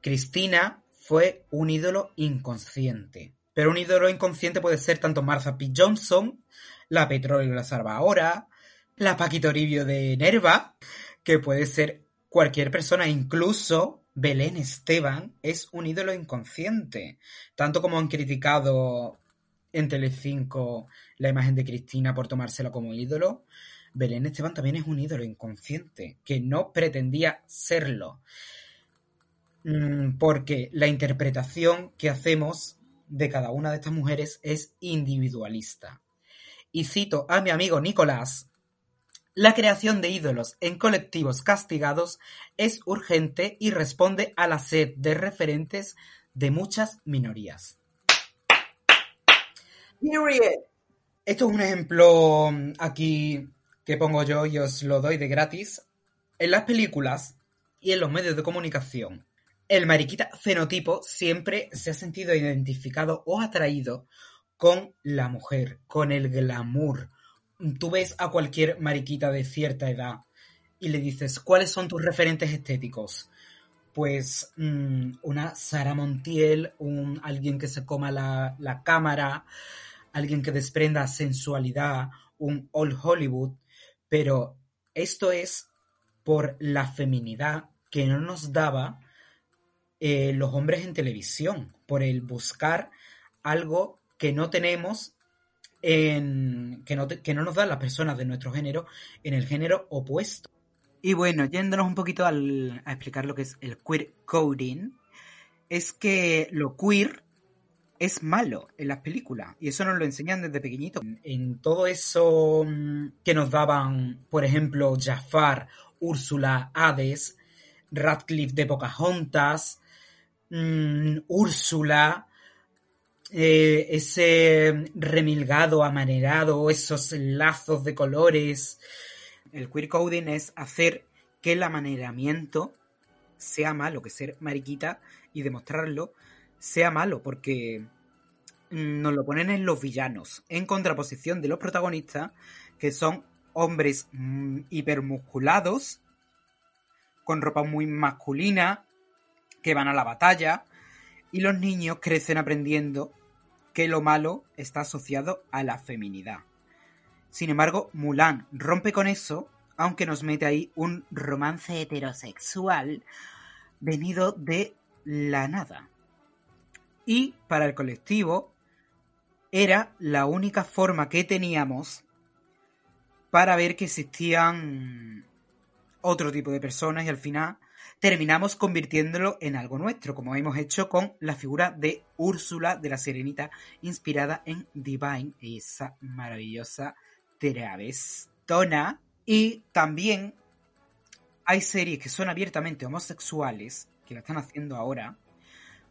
Speaker 4: Cristina fue un ídolo inconsciente. Pero un ídolo inconsciente puede ser tanto Martha P. Johnson, la Petróleo la Salva Ahora, la Paquito Ribio de Nerva, que puede ser cualquier persona, incluso Belén Esteban es un ídolo inconsciente. Tanto como han criticado en Telecinco la imagen de Cristina por tomársela como ídolo, Belén Esteban también es un ídolo inconsciente, que no pretendía serlo. Mm, Porque la interpretación que hacemos de cada una de estas mujeres es individualista. Y cito a mi amigo Nicolás, la creación de ídolos en colectivos castigados es urgente y responde a la sed de referentes de muchas minorías. Esto es un ejemplo mm, aquí que pongo yo y os lo doy de gratis. En las películas y en los medios de comunicación, el mariquita fenotipo siempre se ha sentido identificado o atraído con la mujer, con el glamour. Tú ves a cualquier mariquita de cierta edad y le dices, ¿cuáles son tus referentes estéticos? Pues mm, una Sara Montiel, un, alguien que se coma la, la cámara, alguien que desprenda sensualidad, un Old Hollywood, pero esto es por la feminidad que no nos daba eh, los hombres en televisión, por el buscar algo que no tenemos, en, que, no, te- que no nos dan las personas de nuestro género en el género opuesto. Y bueno, yéndonos un poquito al- a explicar lo que es el queer coding, es que lo queer es malo en las películas y eso nos lo enseñan desde pequeñito. En todo eso mm, que nos daban, por ejemplo, Jafar, Úrsula, Hades, Radcliffe de Pocahontas, mm, Úrsula, eh, ese remilgado, amanerado, esos lazos de colores. El queer coding es hacer que el amaneramiento sea malo, que ser mariquita y demostrarlo sea malo, porque nos lo ponen en los villanos, en contraposición de los protagonistas, que son hombres mm, hipermusculados, con ropa muy masculina, que van a la batalla, y los niños crecen aprendiendo que lo malo está asociado a la feminidad. Sin embargo, Mulan rompe con eso, aunque nos mete ahí un romance heterosexual venido de la nada. Y para el colectivo era la única forma que teníamos para ver que existían otro tipo de personas y al final terminamos convirtiéndolo en algo nuestro, como hemos hecho con la figura de Úrsula de la Sirenita, inspirada en Divine, esa maravillosa travestona. Y también hay series que son abiertamente homosexuales, que la están haciendo ahora,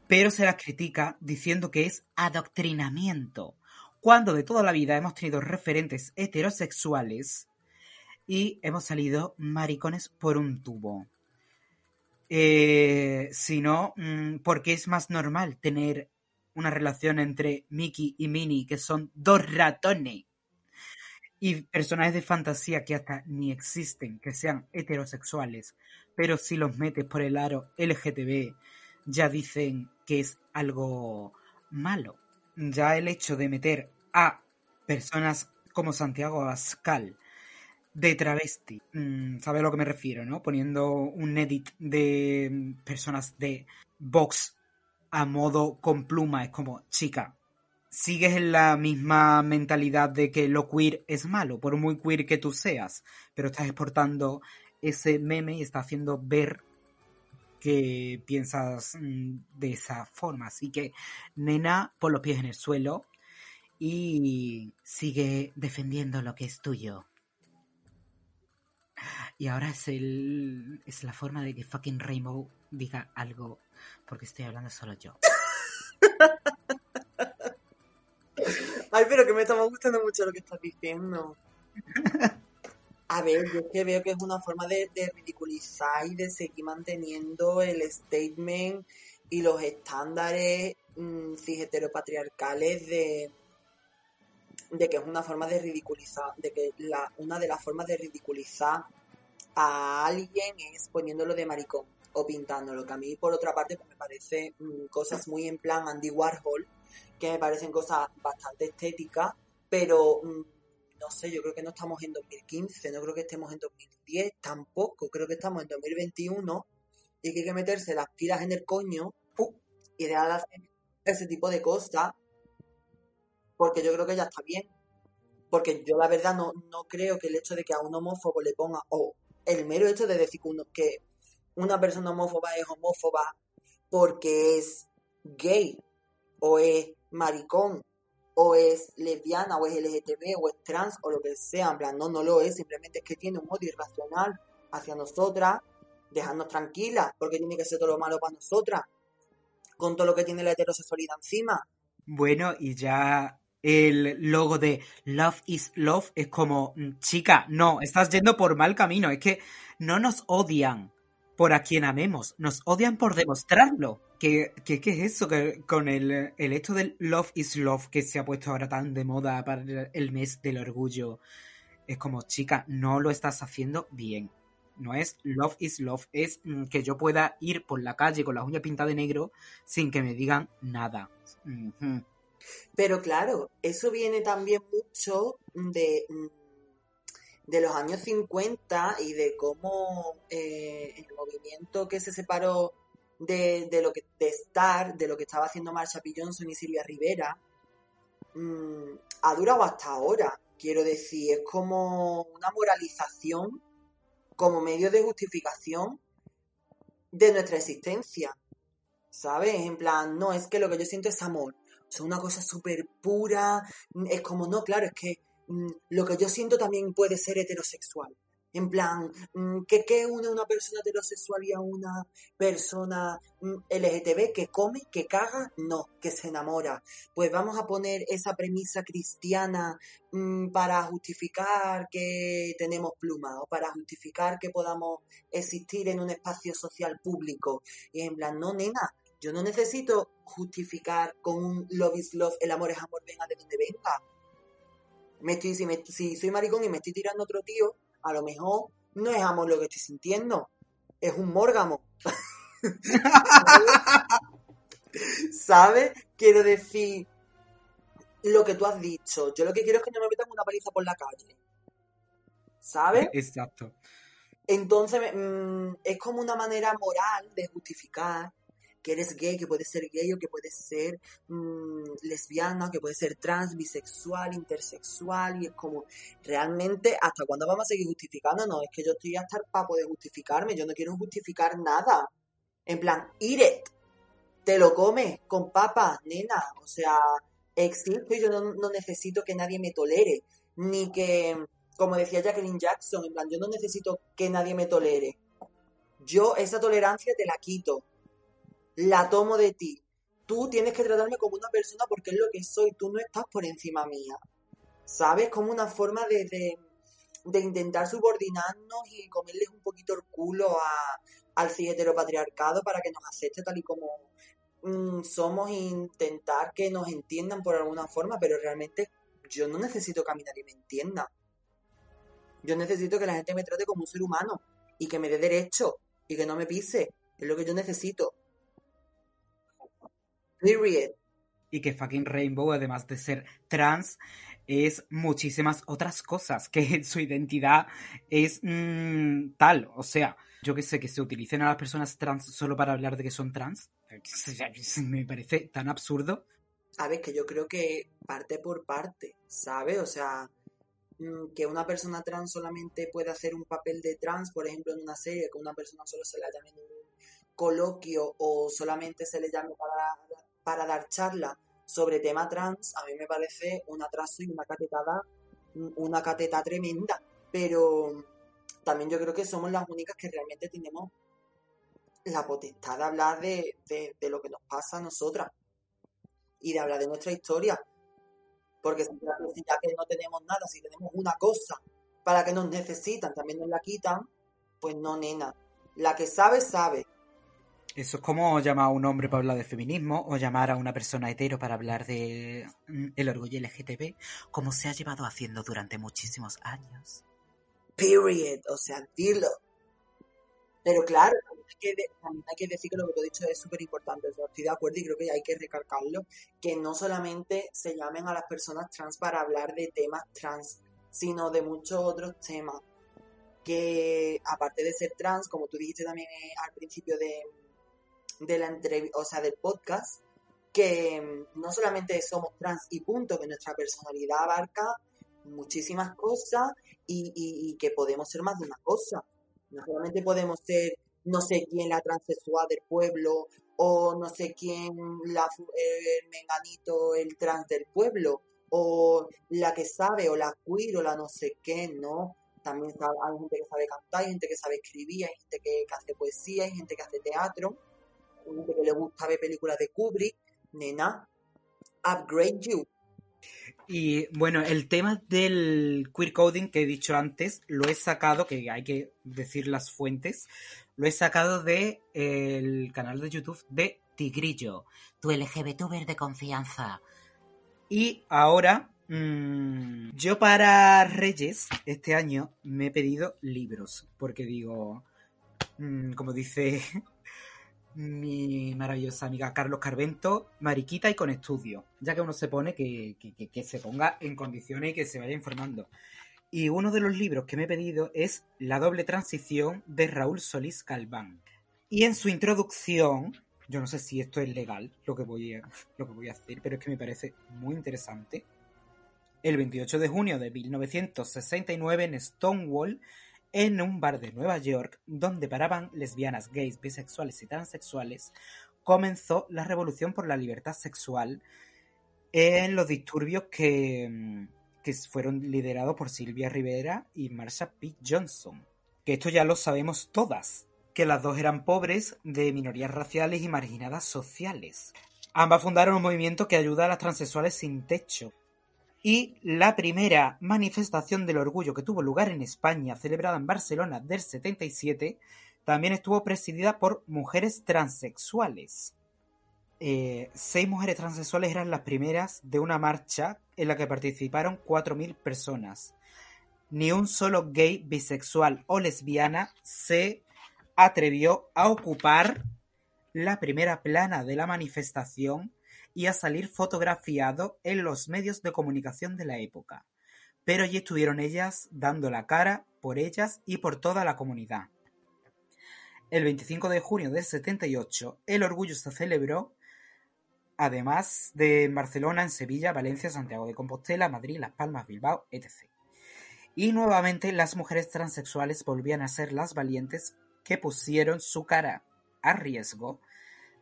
Speaker 4: pero se las critica diciendo que es adoctrinamiento, cuando de toda la vida hemos tenido referentes heterosexuales y hemos salido maricones por un tubo. Eh, sino mm, porque es más normal tener una relación entre Mickey y Minnie, que son dos ratones, y personajes de fantasía que hasta ni existen, que sean heterosexuales, pero si los metes por el aro LGTB, ya dicen que es algo malo. Ya el hecho de meter a personas como Santiago Abascal de travesti, mm, ¿sabes a lo que me refiero, no? Poniendo un edit de personas de Vox a modo con pluma, es como, chica, sigues en la misma mentalidad de que lo queer es malo, por muy queer que tú seas, pero estás exportando ese meme y estás haciendo ver que piensas mm, de esa forma. Así que, nena, pon los pies en el suelo y sigue defendiendo lo que es tuyo. Y ahora es el es la forma de que fucking Rainbow diga algo porque estoy hablando solo yo.
Speaker 5: Ay, pero que me estamos gustando mucho lo que estás diciendo. A ver, yo es que veo que es una forma de, ridiculizar y de seguir manteniendo el statement y los estándares mm, de, de que es una forma de ridiculizar, de que la, una de las formas de ridiculizar a alguien es poniéndolo de maricón o pintándolo, que a mí por otra parte pues, me parece mm, cosas muy en plan Andy Warhol, que me parecen cosas bastante estéticas, pero mm, no sé, yo creo que no estamos en 2015, no creo que estemos en 2010, tampoco, creo que estamos en 2021 y que hay que meterse las pilas en el coño y dejar de hacer ese tipo de cosas, porque yo creo que ya está bien. Porque yo la verdad no, no creo que el hecho de que a un homófobo le ponga, o el mero hecho de decir que, uno- que una persona homófoba es homófoba porque es gay, o es maricón, o es lesbiana, o es LGTB, o es trans, o lo que sea. En plan, no, no lo es, simplemente es que tiene un odio irracional hacia nosotras, dejarnos tranquilas, porque tiene que ser todo lo malo para nosotras, con todo lo que tiene la heterosexualidad encima.
Speaker 4: Bueno, y ya el logo de Love is Love es como, mm, chica, no, estás yendo por mal camino. Es que no nos odian por a quien amemos, nos odian por demostrarlo. ¿Qué, qué, qué es eso? Que con el, el hecho del Love is Love que se ha puesto ahora tan de moda para el mes del orgullo. Es como, chica, no lo estás haciendo bien. No es love is love, es mm, que yo pueda ir por la calle con las uñas pintadas de negro sin que me digan nada.
Speaker 5: Pero claro, eso viene también mucho de, mm, de los años 50 y de cómo eh, el movimiento que se separó de, de lo que de Star, de lo que estaba haciendo Marsha P. Johnson y Silvia Rivera, mm, ha durado hasta ahora. Quiero decir, es como una moralización, como medio de justificación de nuestra existencia. ¿Sabes? En plan, no, es que lo que yo siento es amor. Sea, una cosa súper pura. Es como, no, claro, es que mm, lo que yo siento también puede ser heterosexual. En plan, mm, ¿qué, qué une una persona heterosexual y a una persona mm, LGTB que come, que caga? No, que se enamora. Pues vamos a poner esa premisa cristiana mm, para justificar que tenemos pluma o para justificar que podamos existir en un espacio social público. Y en plan, no, nena, yo no necesito justificar con un love is love, el amor es amor, venga de donde venga. Me estoy, si, me- si soy maricón y me estoy tirando a otro tío, a lo mejor no es amor lo que estoy sintiendo, es un mórgamo. ¿Sabes? Quiero decir, lo que tú has dicho. Yo lo que quiero es que no me metan una paliza por la calle. ¿Sabes?
Speaker 4: Exacto.
Speaker 5: Entonces, mm, es como una manera moral de justificar que eres gay, que puedes ser gay o que puedes ser mm, lesbiana, que puedes ser trans, bisexual, intersexual, y es como, realmente, ¿hasta cuándo vamos a seguir justificando? No, es que yo estoy hasta el papo de justificarme, yo no quiero justificar nada. En plan, eat it, te lo comes con papas, nena, o sea, existo y yo no necesito que nadie me tolere, ni que, como decía Jacqueline Jackson, en plan, yo no necesito que nadie me tolere. Yo esa tolerancia te la quito, la tomo de ti. Tú tienes que tratarme como una persona porque es lo que soy, tú no estás por encima mía. ¿Sabes? Como una forma de, de, intentar subordinarnos y comerles un poquito el culo a, al cis heteropatriarcado para que nos acepte tal y como mm, somos e intentar que nos entiendan por alguna forma, pero realmente yo no necesito mí nadie me entienda. Yo necesito que la gente me trate como un ser humano y que me dé derecho y que no me pise. Es lo que yo necesito. Period.
Speaker 4: Y que fucking Rainbow, además de ser trans, es muchísimas otras cosas, que su identidad es mm, tal. O sea, yo que sé, que se utilicen a las personas trans solo para hablar de que son trans, me parece tan absurdo.
Speaker 5: A ver, que yo creo que parte por parte, ¿sabes? O sea, mm, que una persona trans solamente puede hacer un papel de trans, por ejemplo, en una serie, que una persona solo se la llame en un coloquio o solamente se le llame para, para dar charla sobre tema trans, a mí me parece un atraso y una catetada, una cateta tremenda. Pero también yo creo que somos las únicas que realmente tenemos la potestad de hablar de, de, lo que nos pasa a nosotras y de hablar de nuestra historia. Porque si ya que no tenemos nada, si tenemos una cosa para que nos necesitan, también nos la quitan, pues no, nena. La que sabe, sabe.
Speaker 4: Eso es como llamar a un hombre para hablar de feminismo o llamar a una persona hetero para hablar de mm, el orgullo LGTB, como se ha llevado haciendo durante muchísimos años.
Speaker 5: Period. O sea, dilo. Pero claro, hay que, hay que decir que lo que tú has dicho es súper importante. Estoy de acuerdo y creo que hay que recalcarlo. Que no solamente se llamen a las personas trans para hablar de temas trans, sino de muchos otros temas. Que aparte de ser trans, como tú dijiste también eh, al principio de, de la entrevista, o sea, del podcast, que mm, no solamente somos trans y punto, que nuestra personalidad abarca muchísimas cosas y, y- y que podemos ser más de una cosa. No solamente podemos ser no sé quién la transexual del pueblo o no sé quién la, fu- el menganito, el trans del pueblo o la que sabe o la queer o la no sé qué, ¿no? También hay gente que sabe cantar, hay gente que sabe escribir, hay gente que, que hace poesía, hay gente que hace teatro, gente que le gusta ver películas de Kubrick. Nena, upgrade you.
Speaker 4: Y bueno, el tema del queer coding que he dicho antes, lo he sacado, que hay que decir las fuentes, lo he sacado de el canal de YouTube de Tigrillo, tu LGBTuber de confianza. Y ahora, mm, yo para Reyes, este año, me he pedido libros, porque digo, mm, como dice mi maravillosa amiga Carlos Carvento, mariquita y con estudio, ya que uno se pone que, que- se ponga en condiciones y que se vaya informando. Y uno de los libros que me he pedido es La doble transición de Raúl Solís Galván. Y en su introducción, yo no sé si esto es legal, lo que voy a, lo que voy a decir, pero es que me parece muy interesante. El 28 de junio de 1969 en Stonewall, en un bar de Nueva York, donde paraban lesbianas, gays, bisexuales y transexuales, comenzó la revolución por la libertad sexual en los disturbios que, mm, que fueron liderados por Silvia Rivera y Marsha P. Johnson. Que esto ya lo sabemos todas, que las dos eran pobres, de minorías raciales y marginadas sociales. Ambas fundaron un movimiento que ayuda a las transexuales sin techo, y la primera manifestación del orgullo que tuvo lugar en España, celebrada en Barcelona del 77, también estuvo presidida por mujeres transexuales. Eh, seis mujeres transexuales eran las primeras de una marcha en la que participaron 4.000 personas. Ni un solo gay, bisexual o lesbiana se atrevió a ocupar la primera plana de la manifestación y a salir fotografiado en los medios de comunicación de la época. Pero allí estuvieron ellas dando la cara por ellas y por toda la comunidad. El 25 de junio del 78, el orgullo se celebró, además de en Barcelona, en Sevilla, Valencia, Santiago de Compostela, Madrid, Las Palmas, Bilbao, etc. Y nuevamente las mujeres transexuales volvían a ser las valientes que pusieron su cara a riesgo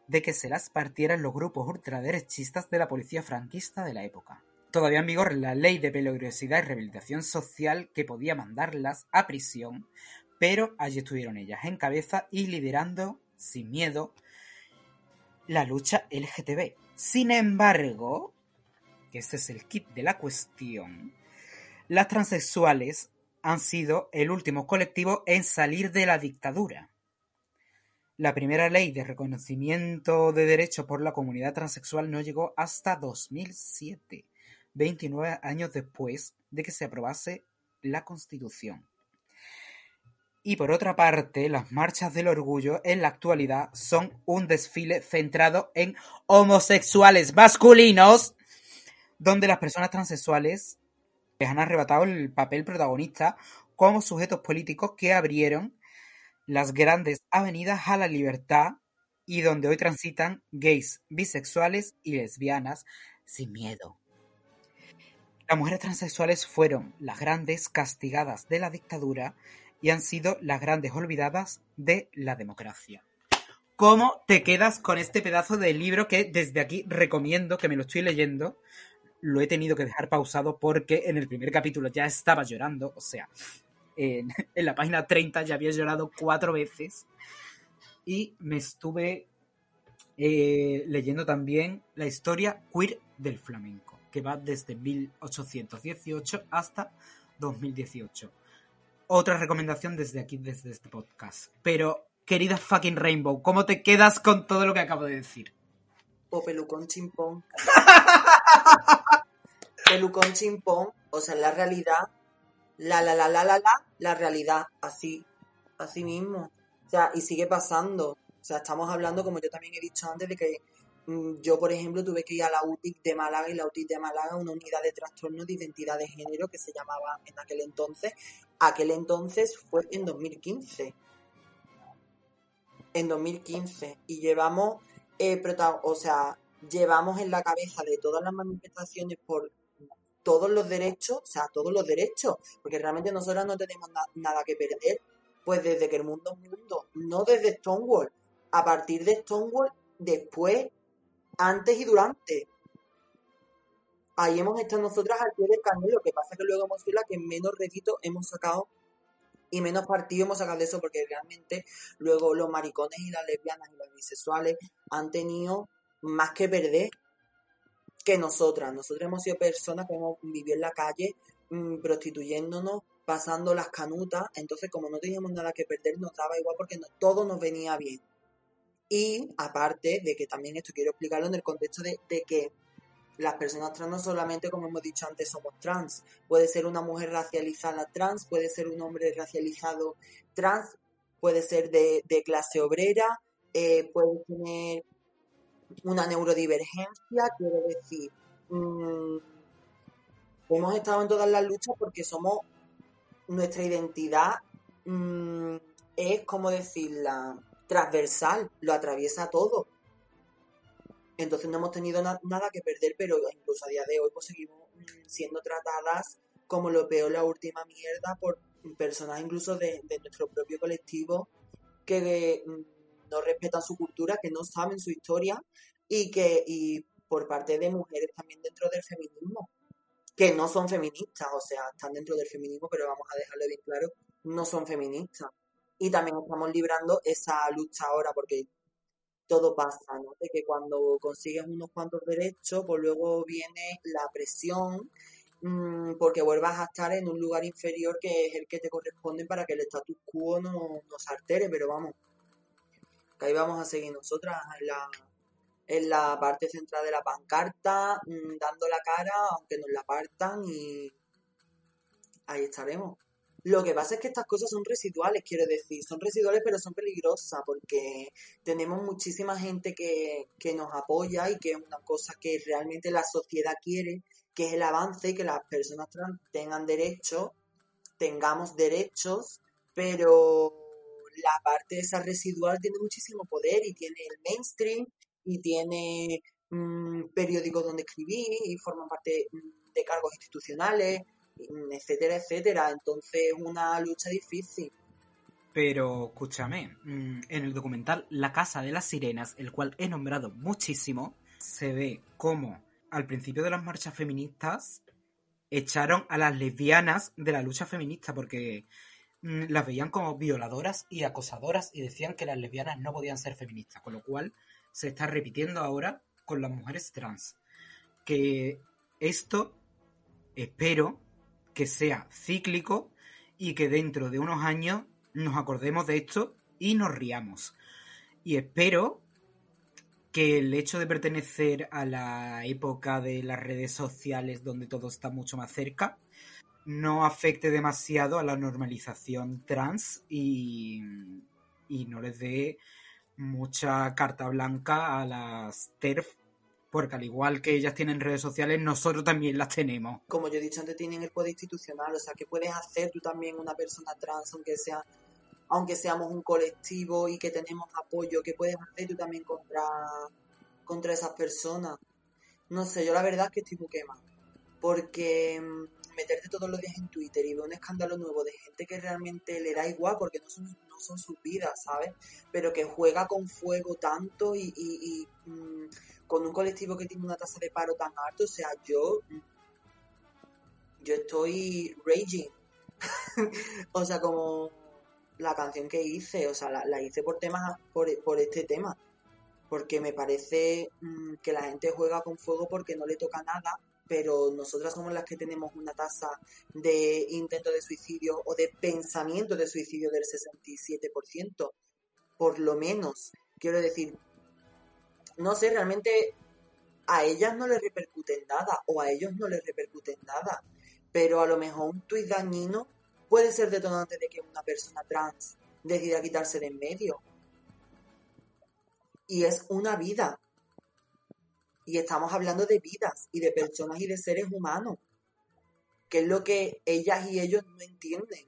Speaker 4: de que se las partieran los grupos ultraderechistas de la policía franquista de la época. Todavía en vigor la ley de peligrosidad y rehabilitación social que podía mandarlas a prisión, pero allí estuvieron ellas en cabeza y liderando, sin miedo, la lucha LGTB. Sin embargo, que este es el kit de la cuestión, las transexuales han sido el último colectivo en salir de la dictadura. La primera ley de reconocimiento de derechos por la comunidad transexual no llegó hasta 2007, 29 años después de que se aprobase la Constitución. Y por otra parte, las marchas del orgullo en la actualidad son un desfile centrado en homosexuales masculinos, donde las personas transexuales les han arrebatado el papel protagonista como sujetos políticos que abrieron las grandes avenidas a la libertad y donde hoy transitan gays, bisexuales y lesbianas sin miedo. Las mujeres transexuales fueron las grandes castigadas de la dictadura y han sido las grandes olvidadas de la democracia. ¿Cómo te quedas con este pedazo de libro que desde aquí recomiendo que me lo estoy leyendo? Lo he tenido que dejar pausado porque en el primer capítulo ya estaba llorando, o sea, en, en la página 30 ya había llorado cuatro veces y me estuve eh, leyendo también la historia queer del flamenco. que va desde 1818 hasta 2018. Otra recomendación desde aquí, desde este podcast. Pero, querida fucking Rainbow, ¿cómo te quedas con todo lo que acabo de decir?
Speaker 5: O pelucón chimpón. pelucón chimpón, o sea, la realidad, la la la la la la, la realidad, así, así mismo. O sea, y sigue pasando. O sea, estamos hablando, como yo también he dicho antes, de que mm, yo, por ejemplo, tuve que ir a la UTIC de Málaga y la UTIC de Málaga, una unidad de trastorno de identidad de género que se llamaba en aquel entonces. Aquel entonces fue en 2015. En 2015. Y llevamos, eh, o sea, llevamos en la cabeza de todas las manifestaciones por todos los derechos, o sea, todos los derechos, porque realmente nosotras no tenemos na- nada que perder, pues desde que el mundo es mundo, no desde Stonewall, a partir de Stonewall, después, antes y durante. Ahí hemos estado nosotras al pie del cañón, lo que pasa es que luego hemos sido la que menos rédito hemos sacado y menos partido hemos sacado de eso, porque realmente luego los maricones y las lesbianas y los bisexuales han tenido más que perder que nosotras. Nosotras hemos sido personas que hemos vivido en la calle mm, prostituyéndonos, pasando las canutas, entonces como no teníamos nada que perder, nos daba igual porque todo nos venía bien. Y aparte de que también esto quiero explicarlo en el contexto de, que las personas trans no solamente, como hemos dicho antes, somos trans. Puede ser una mujer racializada trans, puede ser un hombre racializado trans, puede ser de, de clase obrera, eh, puede tener una neurodivergencia, quiero decir, mm, hemos estado en todas las luchas porque somos, nuestra identidad mm, es, como decirla, transversal, lo atraviesa todo. Entonces no hemos tenido na- nada que perder, pero incluso a día de hoy pues seguimos mm, siendo tratadas como lo peor, la última mierda por personas incluso de, nuestro propio colectivo que no respetan su cultura, que no saben su historia y que y por parte de mujeres también dentro del feminismo, que no son feministas, o sea, están dentro del feminismo, pero vamos a dejarlo bien claro, no son feministas. Y también estamos librando esa lucha ahora, porque todo pasa, ¿no? De que cuando consigues unos cuantos derechos, pues luego viene la presión, mm, porque vuelvas a estar en un lugar inferior que es el que te corresponde para que el status quo no nos altere, pero vamos, que ahí vamos a seguir nosotras en la, en la parte central de la pancarta, mm, dando la cara, aunque nos la partan y ahí estaremos. Lo que pasa es que estas cosas son residuales, quiero decir, son residuales pero son peligrosas porque tenemos muchísima gente que, que nos apoya y que es una cosa que realmente la sociedad quiere, que es el avance que las personas trans tengan derechos, tengamos derechos, pero la parte esa residual tiene muchísimo poder y tiene el mainstream y tiene mm, periódicos donde escribir y forman parte mm, de cargos institucionales, mm, etcétera, etcétera. Entonces es una lucha difícil.
Speaker 4: Pero escúchame, en el documental La Casa de las Sirenas, el cual he nombrado muchísimo, se ve cómo al principio de las marchas feministas echaron a las lesbianas de la lucha feminista porque las veían como violadoras y acosadoras y decían que las lesbianas no podían ser feministas, con lo cual se está repitiendo ahora con las mujeres trans. Que esto espero que sea cíclico y que dentro de unos años nos acordemos de esto y nos riamos. Y espero que el hecho de pertenecer a la época de las redes sociales donde todo está mucho más cerca no afecte demasiado a la normalización trans y, y no les dé mucha carta blanca a las TERF, porque al igual que ellas tienen redes sociales, nosotros también las tenemos.
Speaker 5: Como yo he dicho antes, tienen el poder institucional, o sea, ¿qué puedes hacer tú también una persona trans, aunque sea aunque seamos un colectivo y que tenemos apoyo, ¿qué puedes hacer tú también contra, contra esas personas? No sé, yo la verdad es que estoy muy quema. Porque mm, meterte todos los días en Twitter y ver un escándalo nuevo de gente que realmente le da igual porque no son, sus vidas, ¿sabes? Pero que juega con fuego tanto y, mm, con un colectivo que tiene una tasa de paro tan alta, o sea, yo, mm, yo estoy raging. o sea, como la canción que hice, o sea, la, hice por temas, por, por este tema. Porque me parece que la gente juega con fuego porque no le toca nada, pero nosotras somos las que tenemos una tasa de intento de suicidio o de pensamiento de suicidio del 67%, por lo menos. Quiero decir, no sé, realmente a ellas no les repercute en nada o a ellos no les repercute en nada, pero a lo mejor un tuit dañino puede ser detonante de que una persona trans decida quitarse de en medio. Y es una vida. Y estamos hablando de vidas y de personas y de seres humanos, que es lo que ellas y ellos no entienden.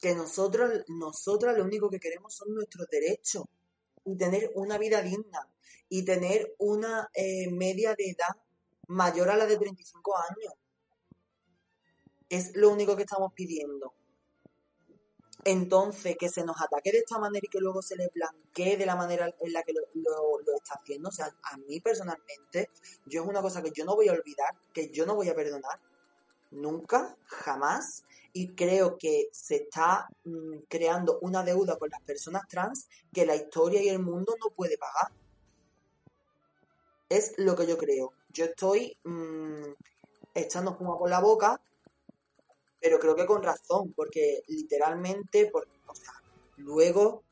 Speaker 5: Que nosotros, nosotras lo único que queremos son nuestros derechos y tener una vida digna y tener una eh, media de edad mayor a la de 35 años. Es lo único que estamos pidiendo. Entonces, que se nos ataque de esta manera y que luego se le blanquee de la manera en la que lo, está haciendo, o sea, a mí personalmente, yo es una cosa que yo no voy a olvidar, que yo no voy a perdonar, nunca, jamás, y creo que se está mm, creando una deuda con las personas trans que la historia y el mundo no puede pagar. Es lo que yo creo. Yo estoy mm, echando espuma por la boca, pero creo que con razón, porque literalmente, por, o sea, luego,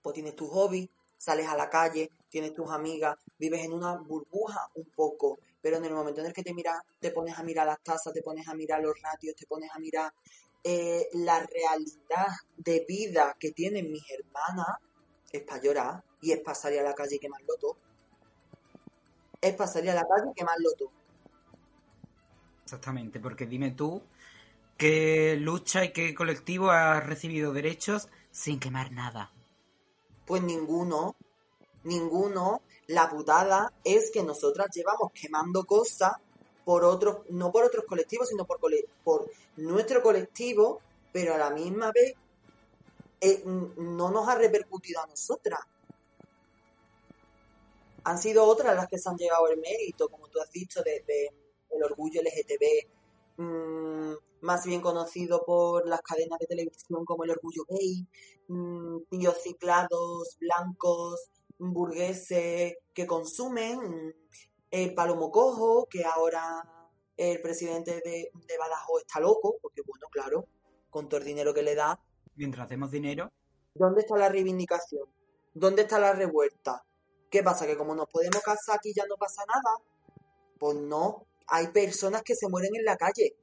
Speaker 5: pues tienes tu hobby, sales a la calle, tienes tus amigas, vives en una burbuja un poco, pero en el momento en el que te miras, te pones a mirar las tasas, te pones a mirar los ratios, te pones a mirar eh, la realidad de vida que tienen mis hermanas, es para llorar y es para a la calle y quemarlo todo. Es para a la calle y quemarlo todo.
Speaker 4: Exactamente, porque dime tú qué lucha y qué colectivo ha recibido derechos sin quemar nada.
Speaker 5: Pues ninguno, ninguno. La putada es que nosotras llevamos quemando cosas por otros, no por otros colectivos, sino por, cole- por nuestro colectivo, pero a la misma vez eh, no nos ha repercutido a nosotras. Han sido otras las que se han llevado el mérito, como tú has dicho, de, de el orgullo LGTB, mm, más bien conocido por las cadenas de televisión como el orgullo gay, mm, tíos ciclados, blancos, burgueses que consumen, el palomo cojo, que ahora el presidente de, de Badajoz está loco, porque bueno, claro, con todo el dinero que le da,
Speaker 4: Mientras demos dinero,
Speaker 5: ¿dónde está la reivindicación? ¿Dónde está la revuelta? ¿Qué pasa? ¿Que como nos podemos casar aquí ya no pasa nada? Pues no, hay personas que se mueren en la calle.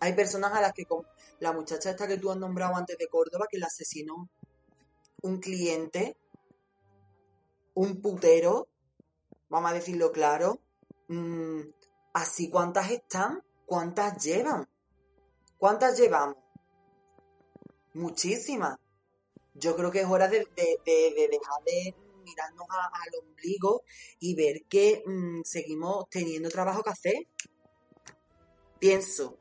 Speaker 5: Hay personas a las que, con la muchacha esta que tú has nombrado antes de Córdoba, que la asesinó un cliente, un putero, vamos a decirlo claro. Mm, así, ¿cuántas están? ¿Cuántas llevan? ¿Cuántas llevamos? Muchísimas. Yo creo que es hora de, de- de- de dejar de mirarnos al ombligo y ver que mm, seguimos teniendo trabajo que hacer. Pienso.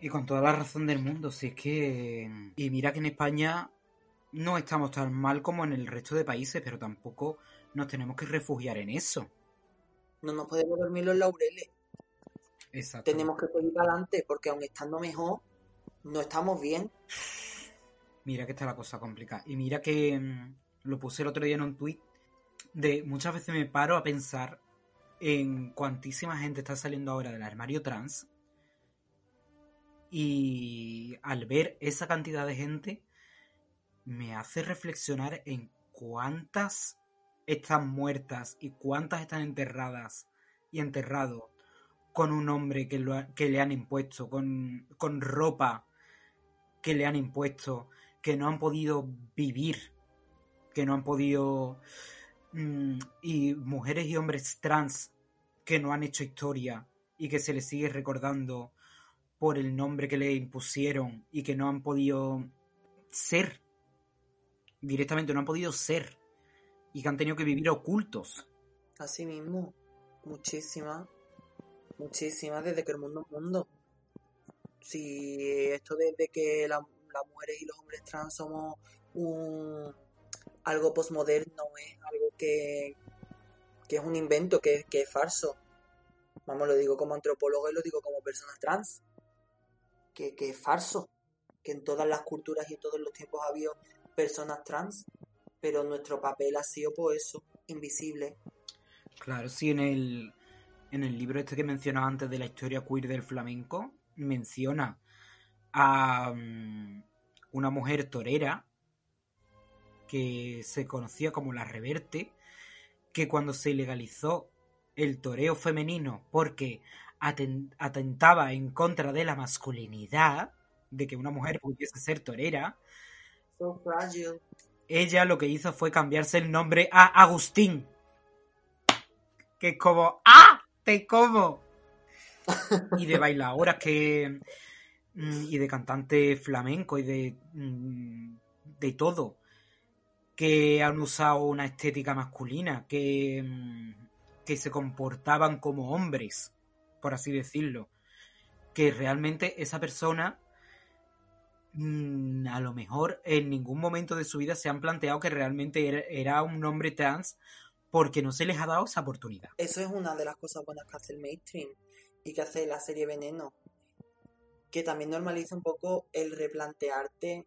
Speaker 4: Y con toda la razón del mundo, si es que... Y mira que en España no estamos tan mal como en el resto de países, pero tampoco nos tenemos que refugiar en eso.
Speaker 5: No nos podemos dormir los laureles.
Speaker 4: Exacto.
Speaker 5: Tenemos que seguir adelante porque aun estando mejor, no estamos bien.
Speaker 4: Mira que está la cosa complicada. Y mira que mm, lo puse el otro día en un tuit. De muchas veces me paro a pensar en cuantísima gente está saliendo ahora del armario trans. Y al ver esa cantidad de gente, me hace reflexionar en cuántas están muertas y cuántas están enterradas y enterrados con un hombre que, lo que le han impuesto, con, con ropa que le han impuesto, que no han podido vivir, que no han podido... mm, y mujeres y hombres trans que no han hecho historia y que se les sigue recordando por el nombre que le impusieron y que no han podido ser. Directamente no han podido ser. Y que han tenido que vivir ocultos.
Speaker 5: Así mismo. Muchísimas. Muchísimas desde que el mundo es mundo. Si esto desde que la- las mujeres y los hombres trans somos un, algo posmoderno, es algo que, que es un invento, que, que es falso. Vamos, lo digo como antropólogo y lo digo como persona trans. Que, que es falso. Que en todas las culturas y en todos los tiempos ha habido personas trans. Pero nuestro papel ha sido, pues eso, invisible.
Speaker 4: Claro, sí, en el. en el libro este que mencionaba antes de la historia queer del flamenco, menciona a mm, una mujer torera que se conocía como la Reverte, que cuando se legalizó el toreo femenino porque atentaba en contra de la masculinidad, de que una mujer pudiese ser torera,
Speaker 5: So
Speaker 4: ella lo que hizo fue cambiarse el nombre a Agustín. Que es como, ¡ah! ¡Te como! Y de bailadoras que. mm, y de cantante flamenco y de. mm, de todo. Que han usado una estética masculina, que. mm, que se comportaban como hombres, por así decirlo. Que realmente esa persona mm, a lo mejor en ningún momento de su vida se han planteado que realmente era, era un hombre trans porque no se les ha dado esa oportunidad.
Speaker 5: Eso es una de las cosas buenas que hace el mainstream y que hace la serie Veneno. Que también normaliza un poco el replantearte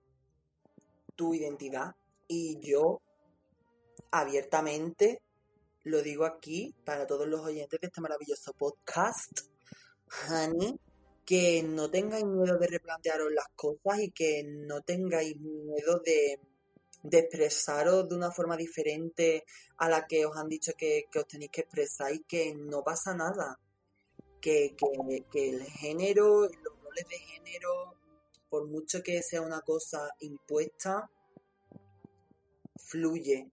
Speaker 5: tu identidad. Y yo, abiertamente, lo digo aquí para todos los oyentes de este maravilloso podcast, honey, que no tengáis miedo de replantearos las cosas y que no tengáis miedo de, expresaros de una forma diferente a la que os han dicho que, que os tenéis que expresar y que no pasa nada. Que, que, que el género, los roles de género, por mucho que sea una cosa impuesta, fluye.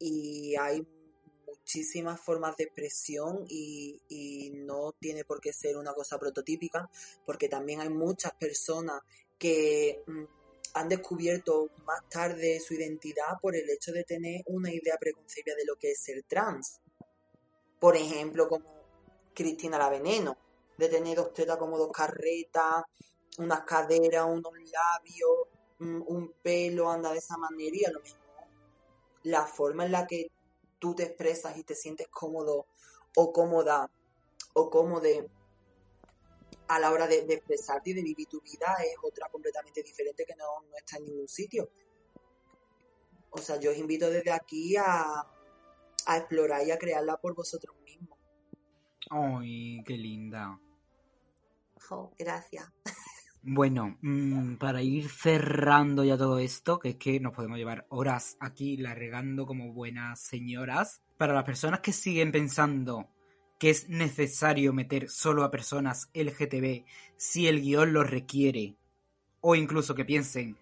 Speaker 5: Y hay muchísimas formas de expresión y, no tiene por qué ser una cosa prototípica, porque también hay muchas personas que mm, han descubierto más tarde su identidad por el hecho de tener una idea preconcebida de lo que es ser trans. Por ejemplo, como Cristina la Veneno, de tener dos tetas como dos carretas, unas caderas, unos labios, mm, un pelo, anda de esa manera y a lo mejor la forma en la que tú te expresas y te sientes cómodo o cómoda o cómode a la hora de, de expresarte y de vivir tu vida es otra completamente diferente que no, no está en ningún sitio. O sea, yo os invito desde aquí a, a explorar y a crearla por vosotros mismos.
Speaker 4: ¡Ay, qué linda!
Speaker 5: Jo, gracias.
Speaker 4: Bueno, mm, para ir cerrando ya todo esto, que es que nos podemos llevar horas aquí largando como buenas señoras, para las personas que siguen pensando que es necesario meter solo a personas LGTB si el guion lo requiere, o incluso que piensen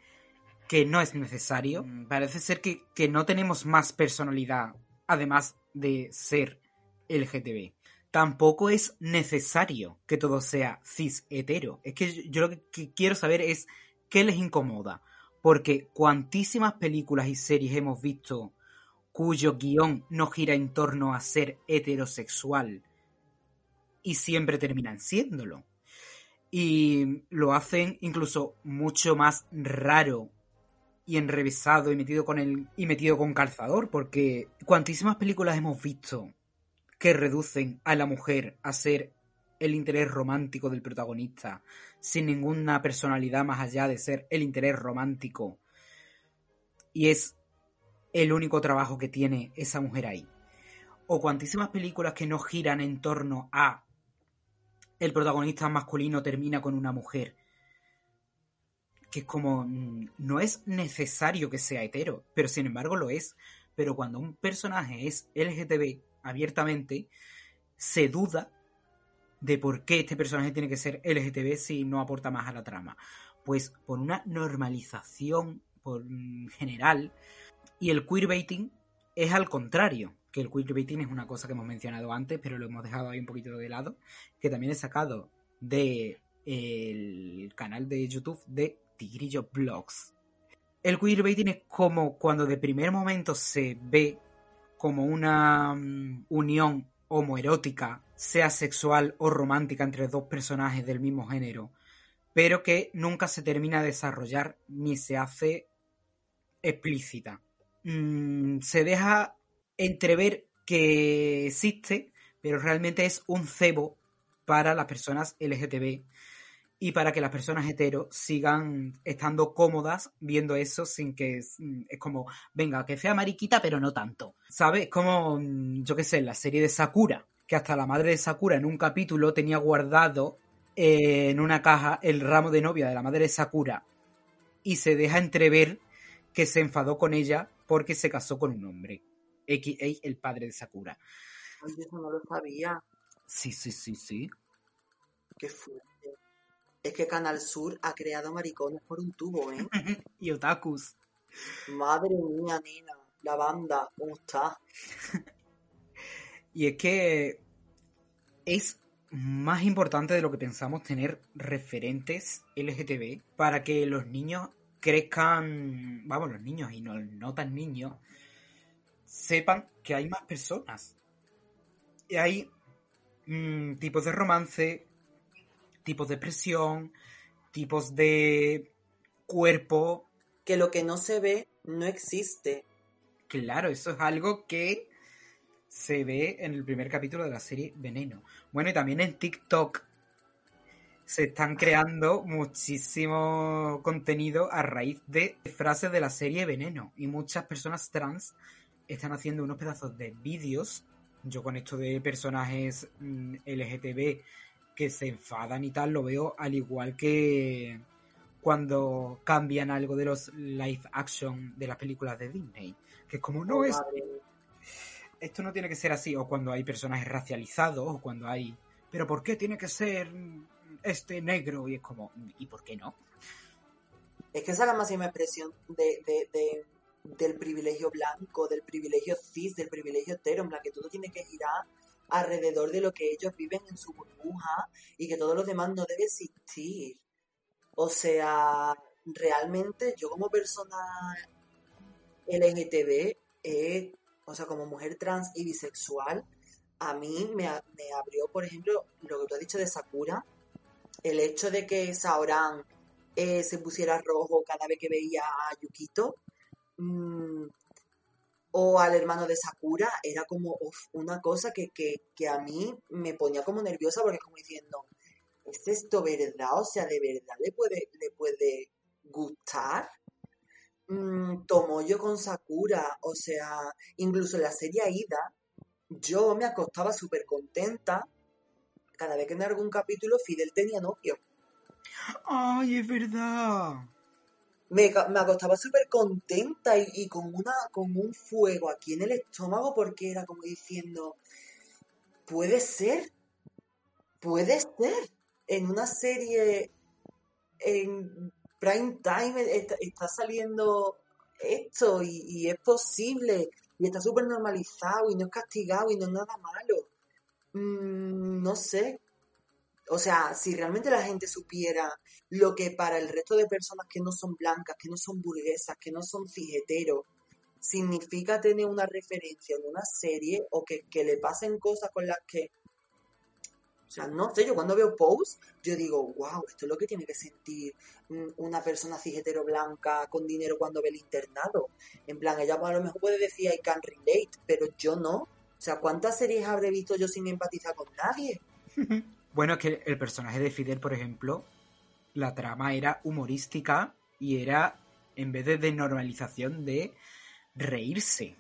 Speaker 4: que no es necesario, mm, parece ser que, que no tenemos más personalidad, además de ser LGTB tampoco es necesario que todo sea cis hetero. Es que yo, lo que, que quiero saber es qué les incomoda. Porque cuantísimas películas y series hemos visto cuyo guion no gira en torno a ser heterosexual y siempre terminan siéndolo. Y lo hacen incluso mucho más raro y enrevesado y metido con el y metido con calzador porque cuantísimas películas hemos visto que reducen a la mujer a ser el interés romántico del protagonista sin ninguna personalidad más allá de ser el interés romántico. Y es el único trabajo que tiene esa mujer ahí. O cuantísimas películas que no giran en torno a el protagonista masculino termina con una mujer que es como mm, no es necesario que sea hetero pero sin embargo lo es. Pero cuando un personaje es LGTB abiertamente, se duda de por qué este personaje tiene que ser LGTB si no aporta más a la trama. Pues por una normalización mm, general y el queerbaiting es al contrario, que el queerbaiting es una cosa que hemos mencionado antes, pero lo hemos dejado ahí un poquito de lado, que también es sacado de el canal de YouTube de Tigrillo Blogs. El queerbaiting es como cuando de primer momento se ve como una um, unión homoerótica, sea sexual o romántica entre dos personajes del mismo género, pero que nunca se termina de desarrollar ni se hace explícita. Mm, se deja entrever que existe, pero realmente es un cebo para las personas LGTB y para que las personas hetero sigan estando cómodas viendo eso sin que es, es, como, venga, que sea mariquita, pero no tanto. ¿Sabes? Como, yo qué sé, la serie de Sakura, que hasta la madre de Sakura en un capítulo tenía guardado eh, en una caja el ramo de novia de la madre de Sakura y se deja entrever que se enfadó con ella porque se casó con un hombre, a.k.a. el padre de Sakura.
Speaker 5: Ay, eso no lo sabía.
Speaker 4: Sí, sí, sí, sí.
Speaker 5: Qué fuerte. Es que Canal Sur ha creado maricones por un tubo, ¿eh?
Speaker 4: y otakus.
Speaker 5: Madre mía, nena. La banda, ¿cómo está?
Speaker 4: Y es que es más importante de lo que pensamos tener referentes LGTB para que los niños crezcan, vamos, los niños y no, no tan niños, sepan que hay más personas. Y hay mm, tipos de romance, tipos de presión, tipos de cuerpo.
Speaker 5: Que lo que no se ve no existe.
Speaker 4: Claro, eso es algo que se ve en el primer capítulo de la serie Veneno. Bueno, y también en TikTok se están creando muchísimo contenido a raíz de frases de la serie Veneno. Y muchas personas trans están haciendo unos pedazos de vídeos. Yo con esto de personajes mm, LGTB que se enfadan y tal, lo veo al igual que cuando cambian algo de los live action de las películas de Disney. Que es como, no es. Esto no tiene que ser así. O cuando hay personajes racializados, o cuando hay. Pero ¿por qué tiene que ser este negro? Y es como, ¿y por qué no?
Speaker 5: Es que esa es la máxima expresión de, de, de, del privilegio blanco, del privilegio cis, del privilegio hetero, en plan que todo tiene que girar alrededor de lo que ellos viven en su burbuja y que todo lo demás no debe existir. O sea, realmente yo como persona LGTB, eh, o sea, como mujer trans y bisexual, a mí me, me, abrió, por ejemplo, lo que tú has dicho de Sakura, el hecho de que Saoran eh, se pusiera rojo cada vez que veía a Yukito, mmm, o al hermano de Sakura, era como una cosa que, que, que, a mí me ponía como nerviosa porque como diciendo, ¿es esto verdad? O sea, ¿de verdad le puede, le puede gustar? Mm, Tomoyo con Sakura, o sea, incluso en la serie Aida, yo me acostaba súper contenta cada vez que en algún capítulo Fidel tenía novio.
Speaker 4: ¡Ay, es verdad!
Speaker 5: Me, me acostaba súper contenta y, con, una, con un fuego aquí en el estómago porque era como diciendo, puede ser, puede ser, en una serie en prime time está, está saliendo esto y, y, es posible y está súper normalizado y no es castigado y no es nada malo. Mm, no sé. O sea, si realmente la gente supiera lo que para el resto de personas que no son blancas, que no son burguesas, que no son fijeteros, significa tener una referencia en una serie o que, que le pasen cosas con las que o sea, no sé, yo cuando veo posts, yo digo, wow, esto es lo que tiene que sentir una persona cijetero blanca con dinero cuando ve el internado. En plan, ella a lo mejor puede decir I can relate, pero yo no. O sea, ¿cuántas series habré visto yo sin empatizar con nadie?
Speaker 4: bueno, es que el personaje de Fidel, por ejemplo, la trama era humorística y era, en vez de, de normalización, de reírse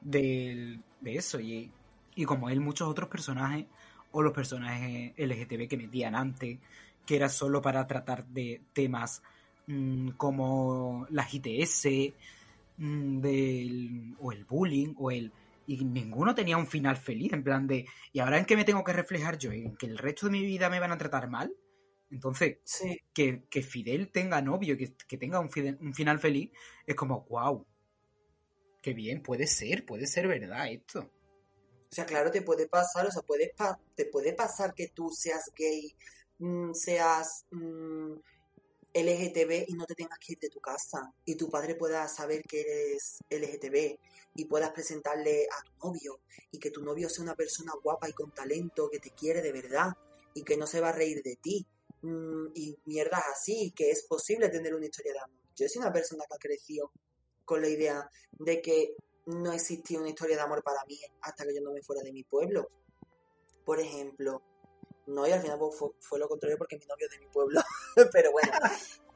Speaker 4: de, eso. Y, y como él, muchos otros personajes o los personajes LGTB que metían antes, que era solo para tratar de temas mmm, como las ITS, mmm, del, o el bullying, o el... Y ninguno tenía un final feliz, en plan de, ¿y ahora en qué me tengo que reflejar yo? ¿En que el resto de mi vida me van a tratar mal? Entonces,
Speaker 5: sí.
Speaker 4: que, que, Fidel tenga novio, que, que tenga un, fidel, un, final feliz, es como, wow, qué bien, puede ser, puede ser verdad esto.
Speaker 5: O sea, claro, te puede pasar, o sea, puede te puede pasar que tú seas gay, mmm, seas mmm, LGTB y no te tengas que ir de tu casa y tu padre pueda saber que eres LGTB y puedas presentarle a tu novio y que tu novio sea una persona guapa y con talento que te quiere de verdad y que no se va a reír de ti mmm, y mierdas así, que es posible tener una historia de amor. Yo soy una persona que ha crecido con la idea de que no existía una historia de amor para mí hasta que yo no me fuera de mi pueblo. Por ejemplo, no, y al final fue, fue lo contrario porque mi novio es de mi pueblo, pero bueno.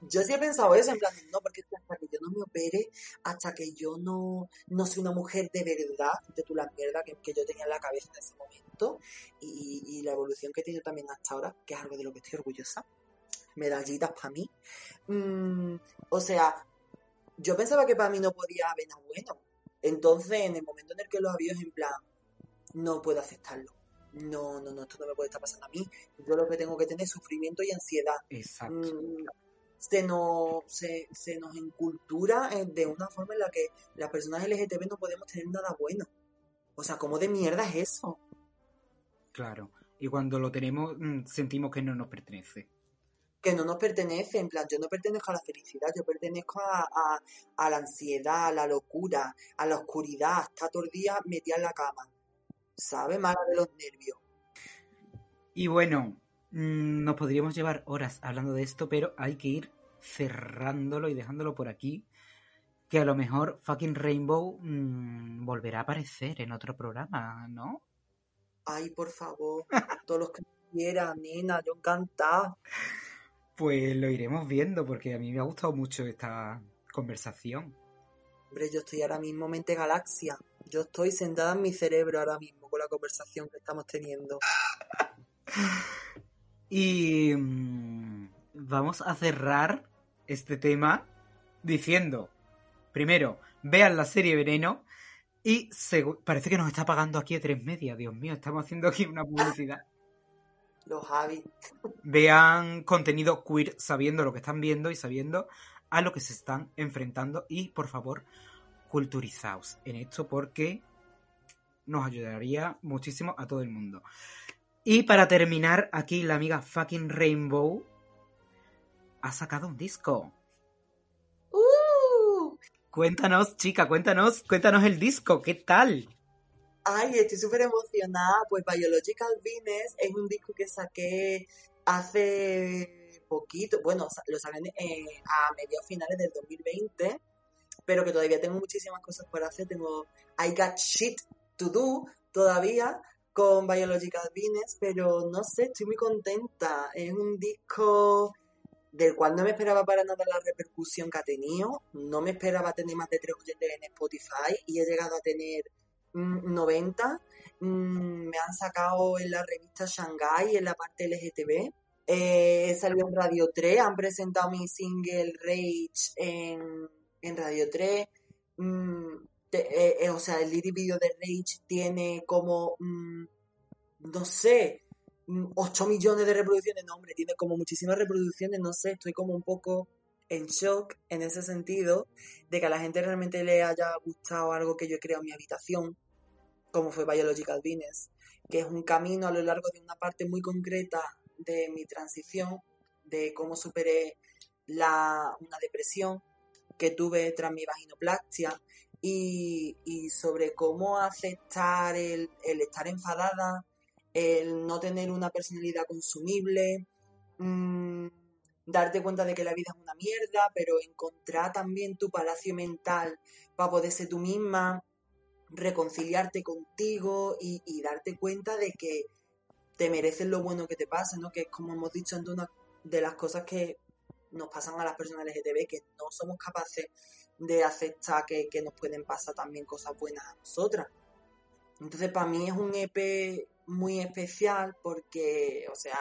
Speaker 5: Yo sí he pensado eso, en plan, no, porque hasta que yo no me opere, hasta que yo no, no soy una mujer de verdad, de tu la mierda que, que yo tenía en la cabeza en ese momento, y, y la evolución que he tenido también hasta ahora, que es algo de lo que estoy orgullosa, medallitas para mí. Mm, o sea, yo pensaba que para mí no podía haber nada bueno. Entonces, en el momento en el que lo había, es en plan, no puedo aceptarlo. No, no, no, esto no me puede estar pasando a mí. Yo lo que tengo que tener es sufrimiento y ansiedad.
Speaker 4: Exacto.
Speaker 5: Mm, se nos, se, se nos encultura eh, de una forma en la que las personas LGTB no podemos tener nada bueno. O sea, ¿cómo de mierda es eso?
Speaker 4: Claro. Y cuando lo tenemos, mm, sentimos que no nos pertenece.
Speaker 5: que no nos pertenece, en plan, yo no pertenezco a la felicidad, yo pertenezco a, a- a la ansiedad, a la locura, a la oscuridad, está todo el día metida en la cama, ¿sabes? Mala de los nervios.
Speaker 4: Y bueno, mm, nos podríamos llevar horas hablando de esto, pero hay que ir cerrándolo y dejándolo por aquí. Que a lo mejor fucking Rainbow mm, volverá a aparecer en otro programa, ¿no?
Speaker 5: Ay, por favor, todos los que quieran, nena, yo encantada.
Speaker 4: Pues lo iremos viendo, porque a mí me ha gustado mucho esta conversación.
Speaker 5: Hombre, yo estoy ahora mismo mente galaxia, yo estoy sentada en mi cerebro ahora mismo con la conversación que estamos teniendo.
Speaker 4: Y mm, vamos a cerrar este tema diciendo, primero, vean la serie Veneno y parece que nos está pagando aquí a tres media, Dios mío, estamos haciendo aquí una publicidad.
Speaker 5: Los Javi.
Speaker 4: Vean contenido queer sabiendo lo que están viendo y sabiendo a lo que se están enfrentando y por favor, culturizaos en esto porque nos ayudaría muchísimo a todo el mundo. Y para terminar, aquí la amiga fucking Rainbow ha sacado un disco.
Speaker 5: ¡Uh!
Speaker 4: Cuéntanos, chica, cuéntanos, cuéntanos el disco, ¿qué tal?
Speaker 5: Ay, estoy súper emocionada. Pues Biological Venus es un disco que saqué hace poquito. Bueno, lo saqué eh, a mediados finales del 2020, pero que todavía tengo muchísimas cosas por hacer. Tengo I Got Shit to Do todavía con Biological Venus, pero no sé, estoy muy contenta. Es un disco del cual no me esperaba para nada la repercusión que ha tenido. No me esperaba tener más de tres oyentes en Spotify y he llegado a tener mm, 90. Mm, me han sacado en la revista Shanghai, en la parte LGTB. Eh, he salido en Radio 3, han presentado mi single Rage en, en Radio 3. Mm, eh, eh, o sea, el lyric video de Rage tiene como, mm, no sé, mm, 8 millones de reproducciones. No, hombre, tiene como muchísimas reproducciones, no sé, estoy como un poco en shock en ese sentido, de que a la gente realmente le haya gustado algo que yo he creado en mi habitación, como fue Biological Venus, que es un camino a lo largo de una parte muy concreta de mi transición, de cómo superé la, una depresión que tuve tras mi vaginoplastia y, sobre cómo aceptar el, el estar enfadada, el no tener una personalidad consumible, mm, darte cuenta de que la vida es una mierda, pero encontrar también tu palacio mental para poder ser tú misma, reconciliarte contigo y, darte cuenta de que te mereces lo bueno que te pasa, ¿no? Que es como hemos dicho antes, una de las cosas que nos pasan a las personas LGTB, que no somos capaces de aceptar que, que nos pueden pasar también cosas buenas a nosotras. Entonces, para mí es un EP muy especial porque, o sea,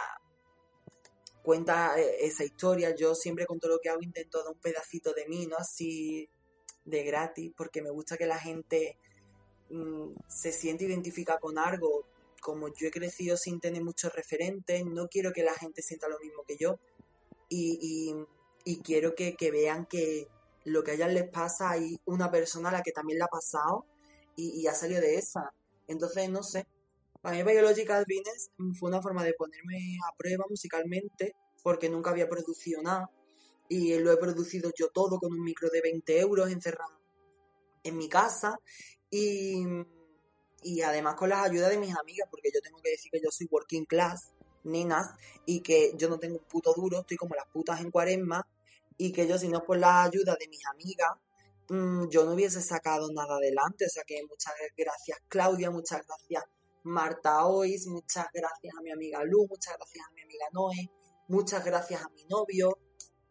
Speaker 5: cuenta eh, esa historia. Yo siempre con todo lo que hago intento dar un pedacito de mí, ¿no? Así de gratis, porque me gusta que la gente mm, se siente identificada con algo. Como yo he crecido sin tener muchos referentes, no quiero que la gente sienta lo mismo que yo. Y, y- quiero que vean que lo que a ellas les pasa hay una persona a la que también le ha pasado y, y ha salido de esa. Entonces, no sé. Para mí Biological Venus fue una forma de ponerme a prueba musicalmente porque nunca había producido nada y lo he producido yo todo con un micro de 20 euros encerrado en mi casa y, y además con las ayudas de mis amigas porque yo tengo que decir que yo soy working class, nenas, y que yo no tengo un puto duro, estoy como las putas en cuaresma y que yo si no por la ayuda de mis amigas mm, yo no hubiese sacado nada adelante. O sea que muchas gracias Claudia, muchas gracias Marta Ois, muchas gracias a mi amiga Lu, muchas gracias a mi amiga Noé, muchas gracias a mi novio,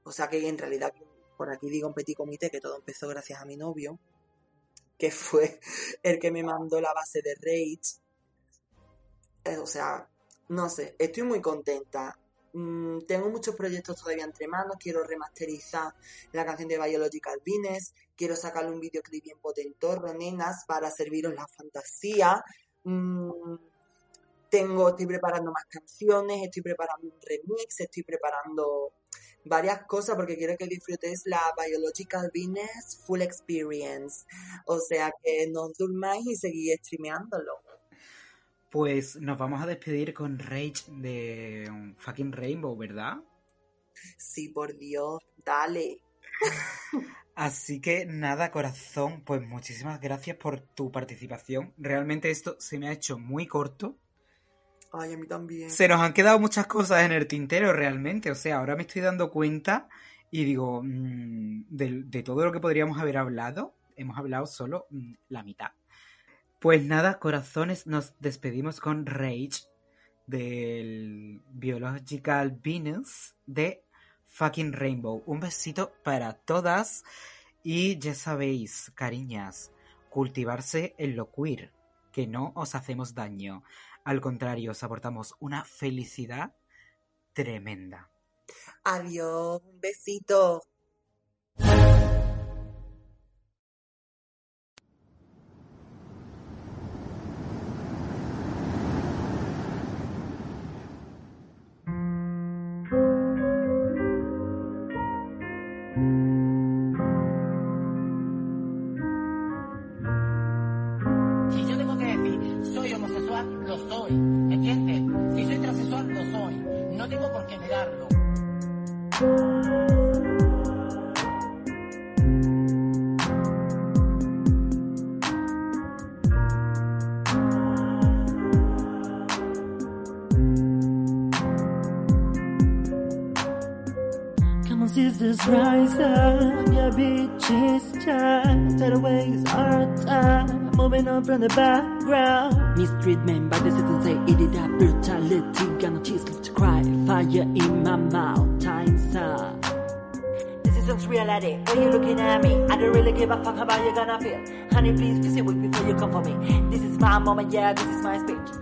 Speaker 10: O sea que en realidad, por aquí digo un petit comité que todo empezó gracias a mi novio, que fue el que me mandó la base de Rage. Eh, o sea, no sé, estoy muy contenta. Mm, tengo muchos proyectos todavía entre manos. Quiero remasterizar la canción de Biological Venus. Quiero sacarle un videoclip bien potentorro, nenas, para serviros la fantasía. Mm, tengo, estoy preparando más canciones, estoy preparando un remix, estoy preparando varias cosas porque quiero que disfrutéis la Biological Venus Full Experience. O sea que no os durmáis y seguís streameándolo.
Speaker 4: Pues nos vamos a despedir con Rage de um, fucking Rainbow, ¿verdad?
Speaker 10: Sí, por Dios, dale.
Speaker 4: Así que nada, corazón, pues muchísimas gracias por tu participación. Realmente esto se me ha hecho muy corto.
Speaker 10: Ay, a mí también.
Speaker 4: Se nos han quedado muchas cosas en el tintero realmente. O sea, ahora me estoy dando cuenta y digo, mm, de, de todo lo que podríamos haber hablado, hemos hablado solo mm, la mitad. Pues nada, corazones, nos despedimos con Rage del Biological Venus de fucking Rainbow. Un besito para todas y ya sabéis, cariñas, cultivarse en lo queer, que no os hacemos daño. Al contrario, os aportamos una felicidad tremenda.
Speaker 10: Adiós, un besito.
Speaker 5: Sisters, rise up. Yeah, bitches, time. Better ways our time. Moving on from the background. Mistreatment by the citizens say eat it up. Brutality, no tears left to cry. Fire in my mouth, time's up. This isn't reality. When you looking at me, I don't really give a fuck how about you gonna feel. Honey, please visit with me before you come for me. This is my moment, yeah, this is my speech.